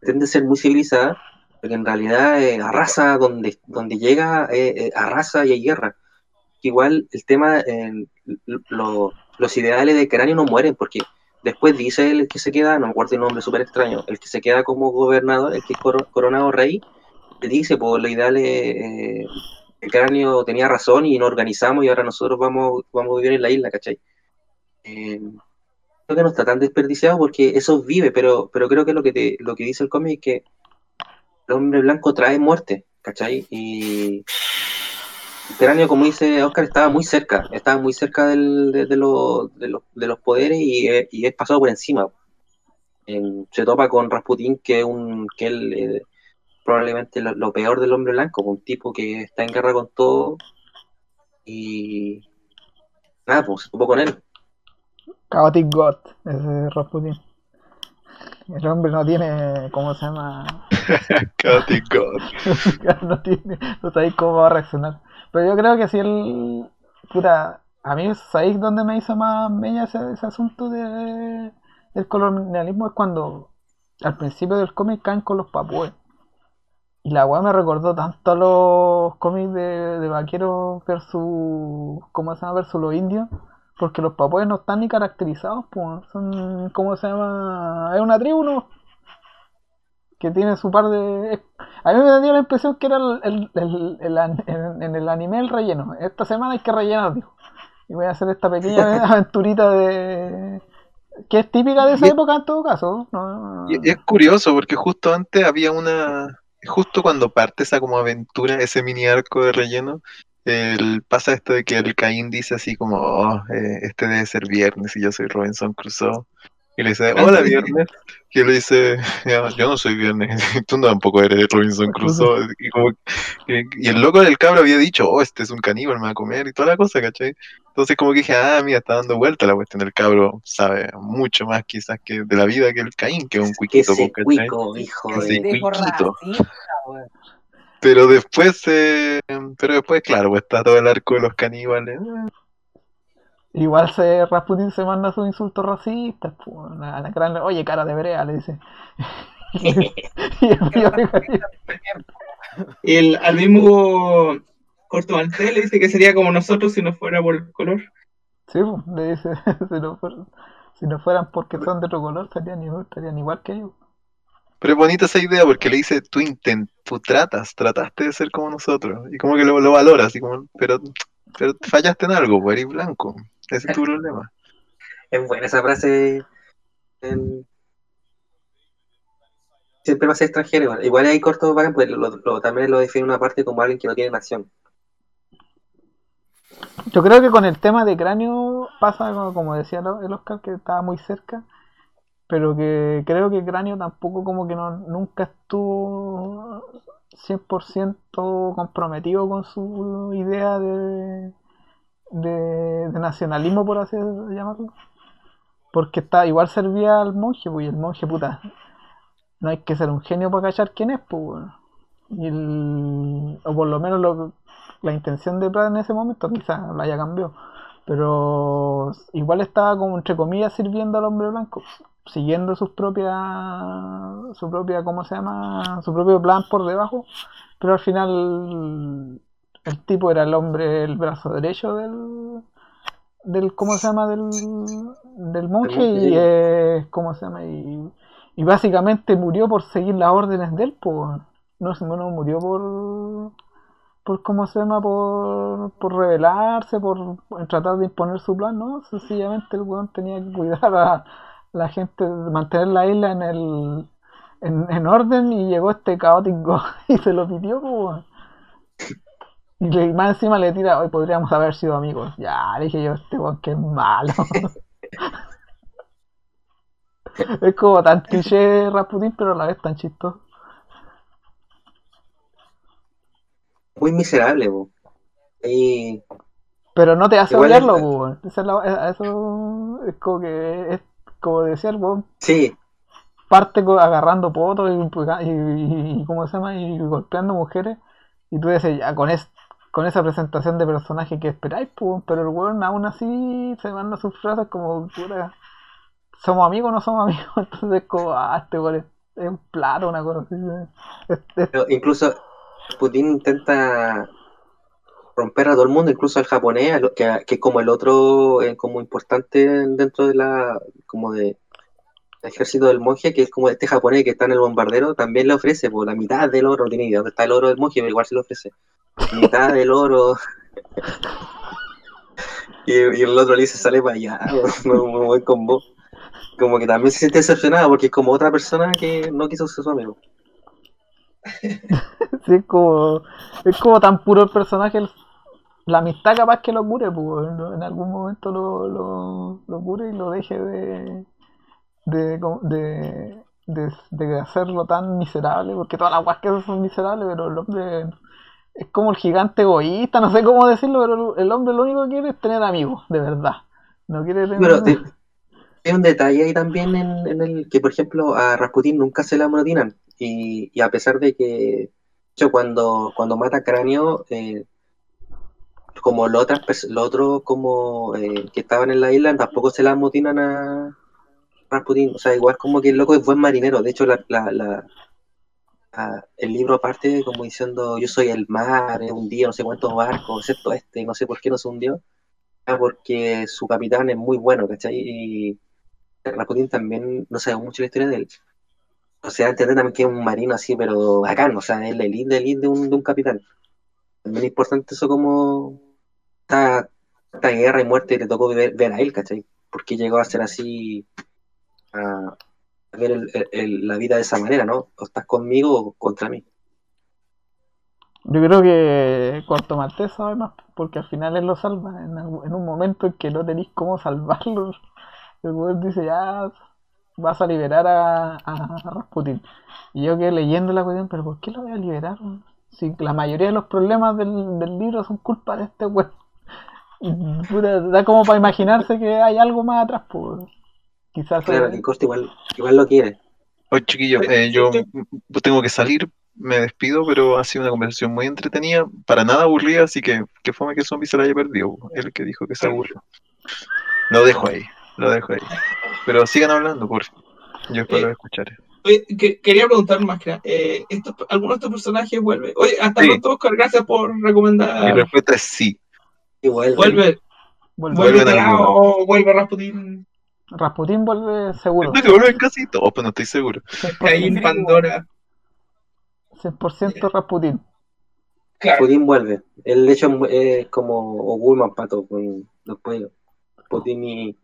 pretende ser muy civilizada, pero que en realidad eh, arrasa donde, donde llega, eh, arrasa y hay guerra. Igual el tema, los ideales de Cráneo no mueren porque Después dice el que se queda, no me acuerdo el nombre súper extraño, el que se queda como gobernador, el que es coronado rey, le dice, pues lo ideal es, eh, el cráneo tenía razón y nos organizamos y ahora nosotros vamos, vamos a vivir en la isla, ¿cachai? Eh, creo que no está tan desperdiciado porque eso vive, pero, pero creo que lo que, te, lo que dice el cómic es que el hombre blanco trae muerte, ¿cachai? Y cráneo, como dice Oscar, estaba muy cerca, estaba muy cerca del, de, de, de, los poderes y, y, es pasado por encima. se topa con Rasputin, que es un, que él, eh, probablemente lo, peor del hombre blanco, un tipo que está en guerra con todo y nada, pues se topó con él. Chaotic God, ese Rasputin. El hombre no tiene, ¿cómo se llama? Chaotic God. no tiene, no sabéis cómo va a reaccionar. Pero yo creo que si él. Puta, a mí, ¿sabéis dónde me hizo más meña ese, asunto de, del colonialismo? Es cuando al principio del cómic caen con los papúes. Y la weá me recordó tanto a los cómics de, de vaqueros versus. ¿Cómo se llama? Versus los indios. Porque los papúes no están ni caracterizados, pues. Son. ¿Cómo se llama? Es una tribu, ¿no? que tiene su par de... A mí me dio la impresión que era el, el, el, en, el anime el relleno. Esta semana hay que rellenar, digo. Y voy a hacer esta pequeña aventurita de... que es típica de esa época en todo caso. Y es curioso porque justo antes había una, justo cuando parte esa como aventura, ese mini arco de relleno, el, pasa esto de que el Caín dice así como, oh, eh, este debe ser viernes y yo soy Robinson Crusoe. Y le dice, hola viernes. Y él le dice, yo no soy viernes, tú tampoco eres Robinson Crusoe. Y, como, y, el loco del cabro había dicho, oh, este es un caníbal, me va a comer y toda la cosa, ¿cachai? Entonces como que dije, ah, mira, está dando vuelta la cuestión del cabro, sabe mucho más quizás que de la vida que el Caín, que es un cuiquito, Ese cuico, hijo de... Pero después, eh, pero después, claro, pues está todo el arco de los caníbales. Igual se Rasputin se manda sus insultos racistas. Oye, cara de brea, le dice. y el, al mismo Corto Maltés le dice que sería como nosotros si no fuera por el color. Sí, le dice, si no, si no fueran porque son de otro color, estarían, estarían igual que ellos. Pero es bonita esa idea porque le dice, tú intent, tú tratas, trataste de ser como nosotros. Y como que lo, lo valoras, y como, pero, pero fallaste en algo, pues, eres blanco. Ese es tu problema. Es buena esa frase. Siempre va a ser extranjero. Igual hay cortos pues también lo define una parte como alguien que no tiene nación. Yo creo que con el tema de cráneo pasa como decía el Oscar, que estaba muy cerca pero que creo que Cráneo tampoco como que no, nunca estuvo 100% comprometido con su idea de, de, nacionalismo, por así llamarlo. Porque está, igual servía al monje, pues, y el monje, puta, no hay que ser un genio para cachar quién es, pues, y o por lo menos la intención de Prat en ese momento quizás la haya cambiado, pero igual estaba como entre comillas sirviendo al hombre blanco siguiendo sus propias su propia cómo se llama su propio plan por debajo. Pero al final el tipo era el hombre el brazo derecho del del cómo se llama del, del monje y eh, cómo se llama y, y, básicamente murió por seguir las órdenes de él pues no, no murió por por cómo se llama por, por rebelarse por, tratar de imponer su plan no sencillamente el weón tenía que cuidar a la gente, mantener la isla en el en, orden y llegó este caótico y se lo pidió como y más encima le tira hoy podríamos haber sido amigos ya le dije yo este weón que es malo es como tan cliché Rasputin pero a la vez tan chistoso muy miserable y... pero no te hace odiarlo eso es como que es como decía el weón. Sí. Parte agarrando potos y, y, ¿cómo se llama? Y golpeando mujeres. Y tú dices, ya, con, es, con esa presentación de personaje que esperáis, pues, pero el weón aún así se manda sus frases como, somos amigos o no somos amigos. Entonces, como, ah, este es, un plato, una cosa así. incluso Putin intenta romper a todo el mundo, incluso al japonés, que, que como el otro, eh, como importante dentro de la, como de ejército del monje, que es como este japonés que está en el bombardero, también le ofrece por la mitad del oro, tiene dónde está el oro del monje, pero igual se lo ofrece. Mitad del oro. y, el otro le dice, sale para allá, muy, buen combo. Como que también se siente decepcionado porque es como otra persona que no quiso ser su amigo. sí, es como, es como tan puro el personaje, la amistad capaz que lo cure, pues, en algún momento lo, lo, lo cure y lo deje de de, de, de, hacerlo tan miserable, porque todas las guas que son miserables, pero el hombre es como el gigante egoísta, no sé cómo decirlo, pero el hombre lo único que quiere es tener amigos, de verdad. No quiere tener... Pero hay un detalle ahí también en, el que, por ejemplo, a Rasputin nunca se le amotinan. Y, y a pesar de que, yo cuando, cuando mata Cráneo, eh, como los otros como eh, que estaban en la isla tampoco se la amotinan a Rasputin, o sea, igual como que el loco es buen marinero, de hecho la, la, el libro aparte como diciendo yo soy el mar, un día no sé cuántos barcos, excepto este, no sé por qué no se hundió, porque su capitán es muy bueno, ¿cachai? Y Rasputin también, no sabe mucho la historia de él. O sea, entender también que es un marino así, pero bacán, o sea, es el elite, elite de un, de un capitán. También es importante eso como esta, guerra y muerte le tocó ver, ver a él, ¿cachai? Porque llegó a ser así a, ver la vida de esa manera, ¿no? O estás conmigo o contra mí. Yo creo que Corto Maltés sabe más, porque al final él lo salva en, un momento en que no tenéis cómo salvarlo. El güey dice, ya vas a liberar a, a, Rasputin. Y yo que leyendo la cuestión, pero ¿por qué lo voy a liberar? Si la mayoría de los problemas del, libro son culpa de este güey. Da como para imaginarse que hay algo más atrás, pues. Quizás. Claro, que Costa igual, igual lo quiere. Oye, chiquillo, eh, yo tengo que salir, me despido, pero ha sido una conversación muy entretenida, para nada aburrida, así que que fome que Zombie se la haya perdido, el que dijo que se aburrió. Lo dejo ahí, lo dejo ahí. Pero sigan hablando, por Yo espero eh, escuchar. Oye, quería preguntar más que eh, ¿alguno de estos personajes vuelve? Oye, hasta sí. luego, gracias por recomendar. Mi respuesta es sí. vuelve. Vuelve. Vuelve, vuelve, vuelve Rasputin. Rasputin vuelve seguro. No, vuelve casi todo, pero no estoy seguro. Ahí en Pandora. 100% Rasputin. Rasputin vuelve. El de hecho es como Ogulman Pato con los cuellos. Rasputin y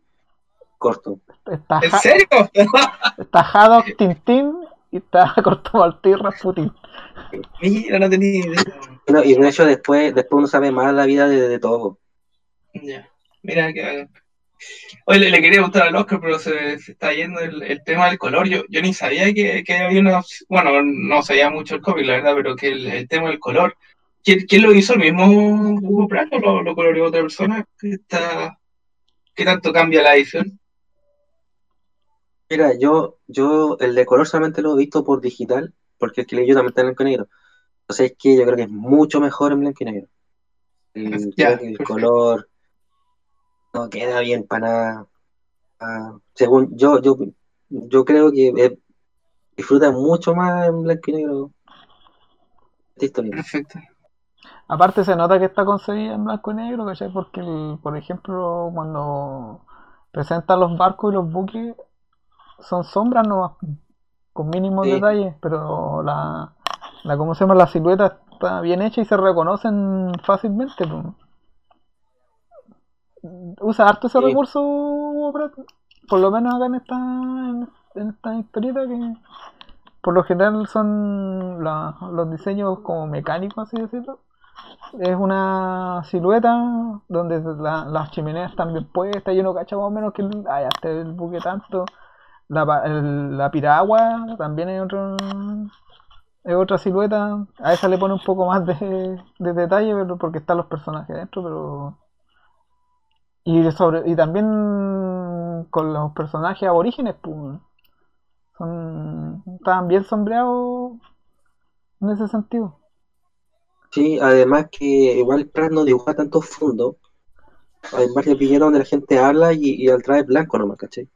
Corto. Está ¿En serio? está Haddock Tintín y está Corto Maltí Rasputin. Mira, no tenía idea. y de hecho después, después uno sabe más la vida de, de todo. Ya. Mira que Oye, le, quería gustar al Oscar, pero se, está yendo el, tema del color. Yo, yo ni sabía que, había una. Bueno, no sabía mucho el cómic, la verdad, pero que el, tema del color. ¿Quién, lo hizo? ¿El mismo Hugo Pratt o lo, lo coloreó otra persona? ¿Qué, está, ¿Qué tanto cambia la edición? Mira, yo, yo el de color solamente lo he visto por digital, porque el que leí yo también está en blanco y negro. Entonces es que yo creo que es mucho mejor en blanco y negro. El, el color no queda bien para nada. Ah, según yo, yo, yo creo que disfruta mucho más en blanco y negro Perfecto. Aparte se nota que está concebida en blanco y negro, Porque, por ejemplo, cuando presenta los barcos y los buques, son sombras no con mínimos detalles, pero la, la, ¿cómo se llama? La silueta está bien hecha y se reconocen fácilmente. Pues usa harto ese recurso, por lo menos acá en esta, en, esta historieta que por lo general son los diseños como mecánicos, así decirlo. Es una silueta donde las chimeneas están bien puestas y uno cacha más o menos que ay, hasta el buque tanto. La, la piragua también es otro es otra silueta. A esa le pone un poco más de, de detalle pero porque están los personajes dentro, pero y, sobre, y también con los personajes aborígenes, pues, son, estaban bien sombreados en ese sentido. Sí, además que igual Pratt no dibuja tanto fondo. Hay varias viñetas donde la gente habla y, y al trae blanco nomás, ¿cachai?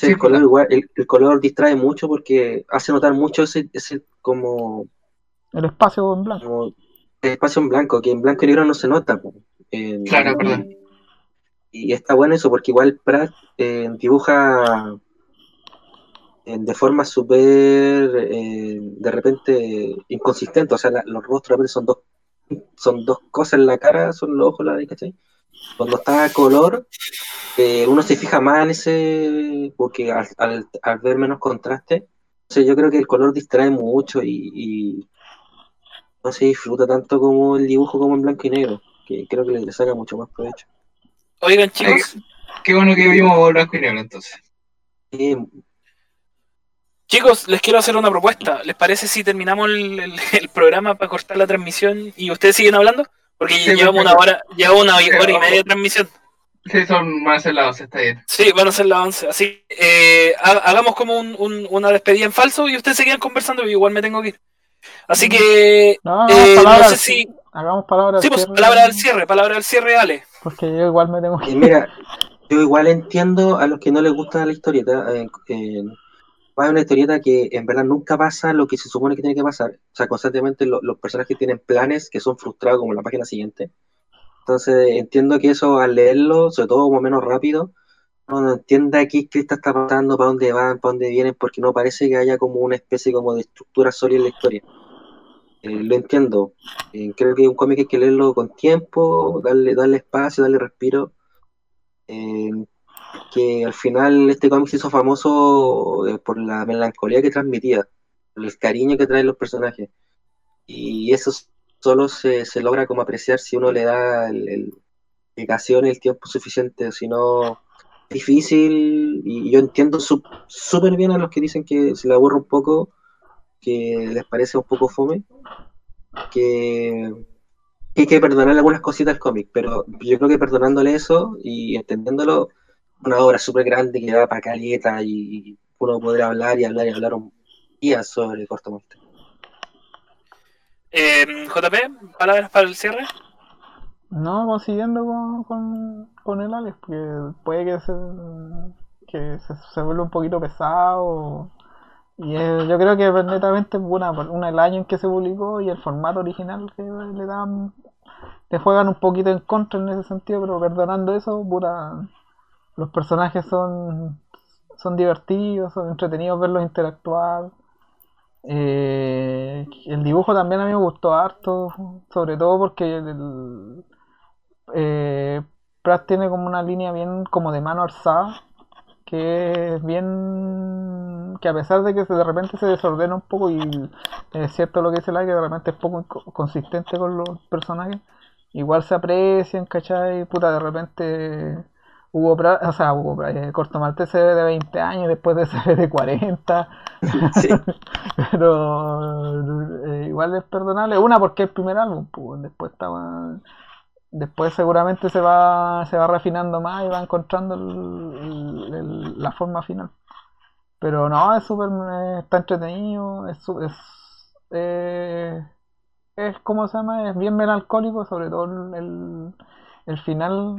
el, color igual, el, color distrae mucho porque hace notar mucho ese, ese como... El espacio en blanco. el espacio en blanco, que en blanco y negro no se nota. claro, perdón y está bueno eso porque igual Pratt eh, dibuja eh, de forma súper eh, de repente inconsistente, o sea, los rostros son dos son dos cosas en la cara, son los ojos, la ¿cachai? Cuando está a color, uno se fija más en ese, porque al, ver menos contraste, o yo creo que el color distrae mucho y, no se disfruta tanto como el dibujo como en blanco y negro, que creo que le saca mucho más provecho. Oigan, chicos. qué bueno que vimos blanco y negro entonces. Chicos, les quiero hacer una propuesta. ¿Les parece si terminamos el, programa para cortar la transmisión y ustedes siguen hablando? Porque llevamos una hora, llevamos una hora y media de transmisión. Sí, son, van a ser las 11, está bien. Sí, van a ser las 11. Así eh, hagamos como un, una despedida en falso y ustedes se quedan conversando, y igual me tengo que ir. Así que no, eh, no sé si. Hagamos palabras sí, pues, palabra del cierre, palabra del cierre, Ale. Porque yo igual me tengo que. Mira, yo igual entiendo a los que no les gusta la historieta. Eh, eh, una historieta que en verdad nunca pasa lo que se supone que tiene que pasar. O sea, constantemente los personajes tienen planes que son frustrados, como en la página siguiente. Entonces entiendo que eso al leerlo, sobre todo más o menos rápido, no entienda qué, qué está pasando, para dónde van, para dónde vienen, porque no parece que haya como una especie como de estructura sólida en la historia. Eh, lo entiendo. Eh, creo que un cómic hay que leerlo con tiempo, darle, darle espacio, darle respiro. Eh, que al final este cómic se hizo famoso eh, por la melancolía que transmitía, el cariño que traen los personajes. Y eso solo se, logra como apreciar si uno le da el, el dedicación el tiempo suficiente, si no difícil y yo entiendo súper bien a los que dicen que se le aburre un poco, que les parece un poco fome, que, hay que perdonarle algunas cositas al cómic, pero yo creo que perdonándole eso y entendiéndolo, una obra súper grande que da para caleta y uno podrá hablar y hablar y hablar un día sobre Corto Monte. Eh, JP, palabras para el cierre. No, consiguiendo con, con, con el Alex, porque puede que se, que se, se vuelva un poquito pesado. Y yo creo que netamente una, una, el año en que se publicó y el formato original que le dan, te juegan un poquito en contra en ese sentido, pero perdonando eso, pura, los personajes son, son divertidos, son entretenidos verlos interactuar. Eh, el dibujo también a mí me gustó harto, sobre todo porque eh, Pratt tiene como una línea bien como de mano alzada, que es bien que a pesar de que de repente se desordena un poco y es cierto lo que dice la que de repente es poco consistente con los personajes, igual se aprecian, ¿cachai? Puta, de repente hubo, o sea, hubo eh, Corto Maltés se ve de 20 años, después de se ve de 40. Pero eh, igual es perdonable. Una porque es el primer álbum, pues, después estaba después seguramente se va, se va refinando más y va encontrando la forma final. Pero no, es súper, está entretenido, es, es, eh, es, como se llama? Es bien melancólico, sobre todo el, el final.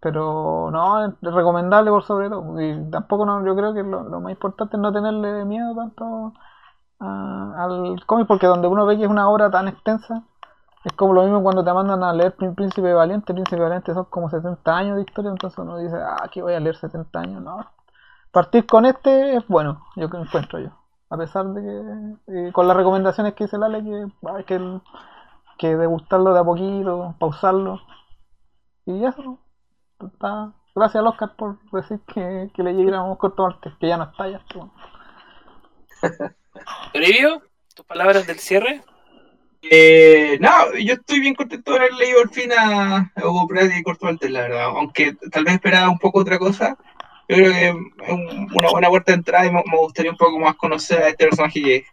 Pero no, es recomendable por sobre todo. Y tampoco no, yo creo que lo, más importante es no tenerle miedo tanto al cómic, porque donde uno ve que es una obra tan extensa, es como lo mismo cuando te mandan a leer Príncipe Valiente. Príncipe Valiente son como 70 años de historia, entonces uno dice, ah, aquí voy a leer 70 años. No, partir con este es bueno, yo que encuentro yo. A pesar de que, eh, con las recomendaciones que dice Lale, que hay que, que degustarlo de a poquito, pausarlo. Y eso, está. Gracias al Oscar por decir que, que le llegáramos corto arte, que ya no está ya. Olivio, tus palabras del cierre. Eh, no, yo estoy bien contento de haber leído al fin a Hugo Pratt y Corto Maltés, la verdad. Aunque tal vez esperaba un poco otra cosa. Yo creo que es una buena puerta de entrada y me, gustaría un poco más conocer a este personaje que,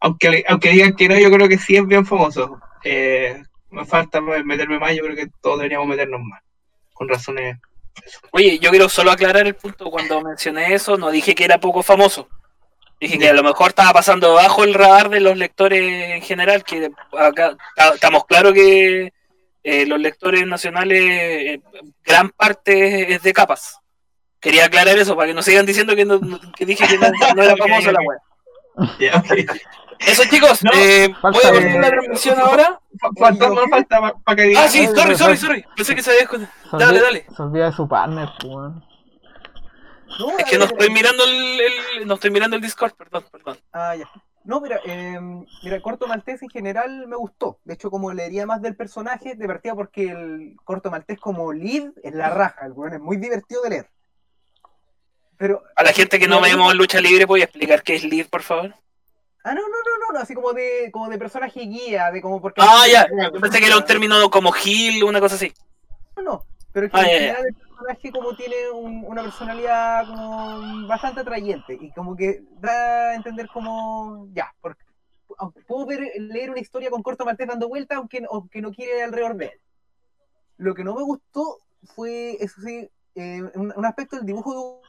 aunque, aunque digan que no, yo creo que sí es bien famoso. Eh, me falta meterme más, yo creo que todos deberíamos meternos más. Con razones. Oye, yo quiero solo aclarar el punto. Cuando mencioné eso, no dije que era poco famoso. Dije que a lo mejor estaba pasando bajo el radar de los lectores en general, que acá estamos claros que eh, los lectores nacionales, eh, gran parte es de capas. Quería aclarar eso para que no sigan diciendo que, dije que no, era famoso la web. Eso chicos, eh, voy a poner la transmisión ahora. Falta, falta para que Ah, sí, sorry, sorry, sorry. Pensé que se había Dale, dale. Se olvida de su partner, es que no estoy mirando el, no estoy mirando el Discord, perdón, perdón. Ah, ya. No, mira, eh, mira, Corto Maltés en general me gustó. De hecho, como leería más del personaje, divertido porque el Corto Maltés como lead es la raja. El weón es muy divertido de leer. Pero, a la gente que no veamos lucha libre, ¿voy a explicar qué es lead, por favor? Ah, no, no, no, no, así como de, como de personaje guía, de como porque... Ah, ya, yo pensé que era un término como Gil, una cosa así. No, no, pero es que ah, en general el personaje como tiene una personalidad como bastante atrayente y como que da a entender como, ya, porque puedo leer una historia con Corto Maltés dando vueltas aunque, aunque no quiere alrededor de él. Lo que no me gustó fue, eso sí, eh, un, aspecto del dibujo de Hugo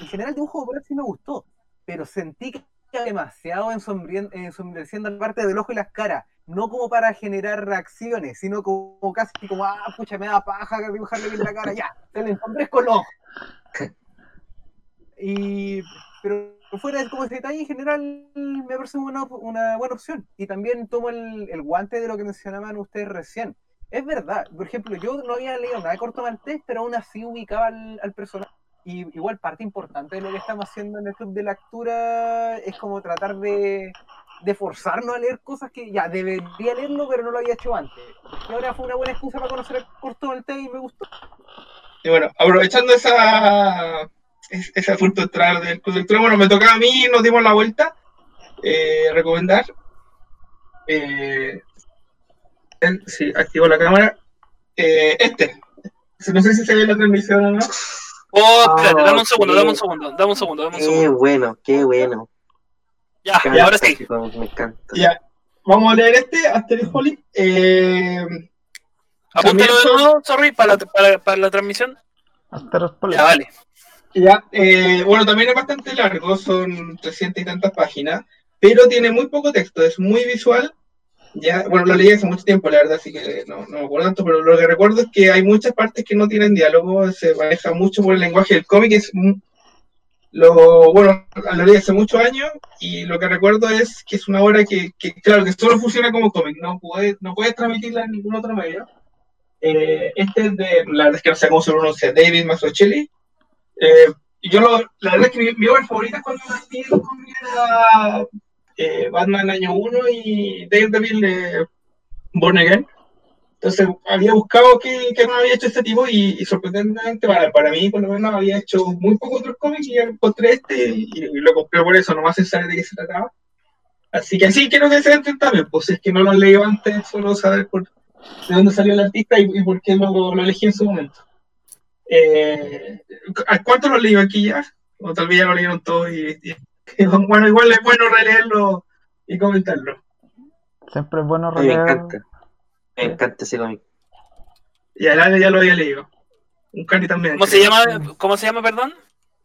En general el dibujo de Hugo sí me gustó, pero sentí que demasiado ensombreciendo la parte del ojo y las caras no como para generar reacciones, sino como casi como, ah, pucha, me da paja dibujarle bien la cara, ya, te le con los Y, pero fuera de como ese detalle, en general me parece una, una buena opción. Y también tomo el, el, guante de lo que mencionaban ustedes recién. Es verdad, por ejemplo, yo no había leído nada de Corto Maltés, pero aún así ubicaba al, al personaje. Y igual parte importante de lo que estamos haciendo en el club de lectura es como tratar de de forzarnos a leer cosas que ya debería leerlo, pero no lo había hecho antes. Y ahora fue una buena excusa para conocer el corto del té y me gustó. Y bueno, aprovechando esa, ese punto entrar del club bueno, me tocaba a mí, nos dimos la vuelta. Eh, recomendar. Eh, sí, activo la cámara. Eh, este. No sé si se ve la transmisión o no. Oh, espérate, dame un segundo, dame un segundo, dame un segundo, dame un segundo. Qué bueno, qué bueno. Ya, ya ahora sí. Me encanta. Ya, vamos a leer este, Asterix Holly. Eh, Apúntalo de nuevo, sorry, para la, para, para la transmisión. Ya, vale. Ya, eh, bueno, también es bastante largo, son 300 y tantas páginas, pero tiene muy poco texto, es muy visual. Ya, bueno, lo leí hace mucho tiempo, la verdad, así que no, no me acuerdo tanto, pero lo que recuerdo es que hay muchas partes que no tienen diálogo, se maneja mucho por el lenguaje del cómic, es lo, bueno, lo leí hace muchos años y lo que recuerdo es que es una obra que, que claro, que solo funciona como cómic, no puedes, no puedes transmitirla en ningún otro medio. Eh, este es de, la verdad es que no sé cómo se pronuncia, David Mazzucchelli. Eh, yo lo, la verdad es que mi, mi obra favorita cuando partí era eh, Batman año 1 y Daredevil de Born Again. Entonces había buscado qué, qué no había hecho este tipo y, y sorprendentemente para, para, mí por lo menos había hecho muy pocos otros cómics y encontré este y, y, lo compré por eso, nomás sin saber de qué se trataba. Así que sí quiero que se entren también, pues es que no lo leí antes, solo saber por, de dónde salió el artista y, y por qué lo, lo, elegí en su momento. Eh, ¿Cuánto lo leí aquí ya? O tal vez ya lo leyeron todos y, y, bueno, igual es bueno releerlo y comentarlo. Siempre es bueno releer. Me encanta. Me encanta ese cómic. Ya, ya lo había leído. Un cani también. ¿Cómo se llama, ¿cómo se llama, perdón?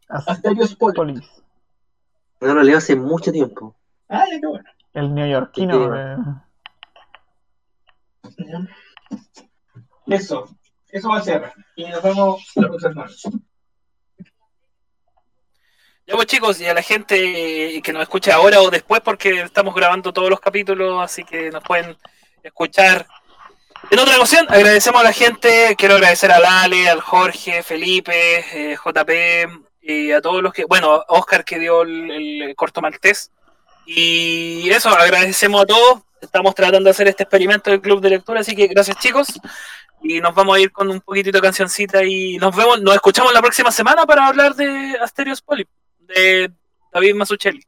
Asterios Polis. No lo leo hace mucho tiempo. Ah, ya qué bueno. El neoyorquino. Eh. Eso, eso va a ser. Y nos vemos la próxima Ya pues chicos, y a la gente que nos escuche ahora o después, porque estamos grabando todos los capítulos, así que nos pueden escuchar. En otra ocasión, agradecemos a la gente, quiero agradecer a Lale, al Jorge, Felipe, eh, JP, y a todos los que, bueno, Oscar que dio el, el corto maltés. Y eso, agradecemos a todos. Estamos tratando de hacer este experimento del club de lectura, así que gracias chicos. Y nos vamos a ir con un poquitito de cancioncita y nos vemos, nos escuchamos la próxima semana para hablar de Asterios Poli, de David Masuchelli.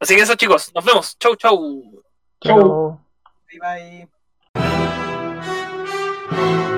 Así que eso chicos, nos vemos. Chau, chau. Chau. Bye bye. Thank you.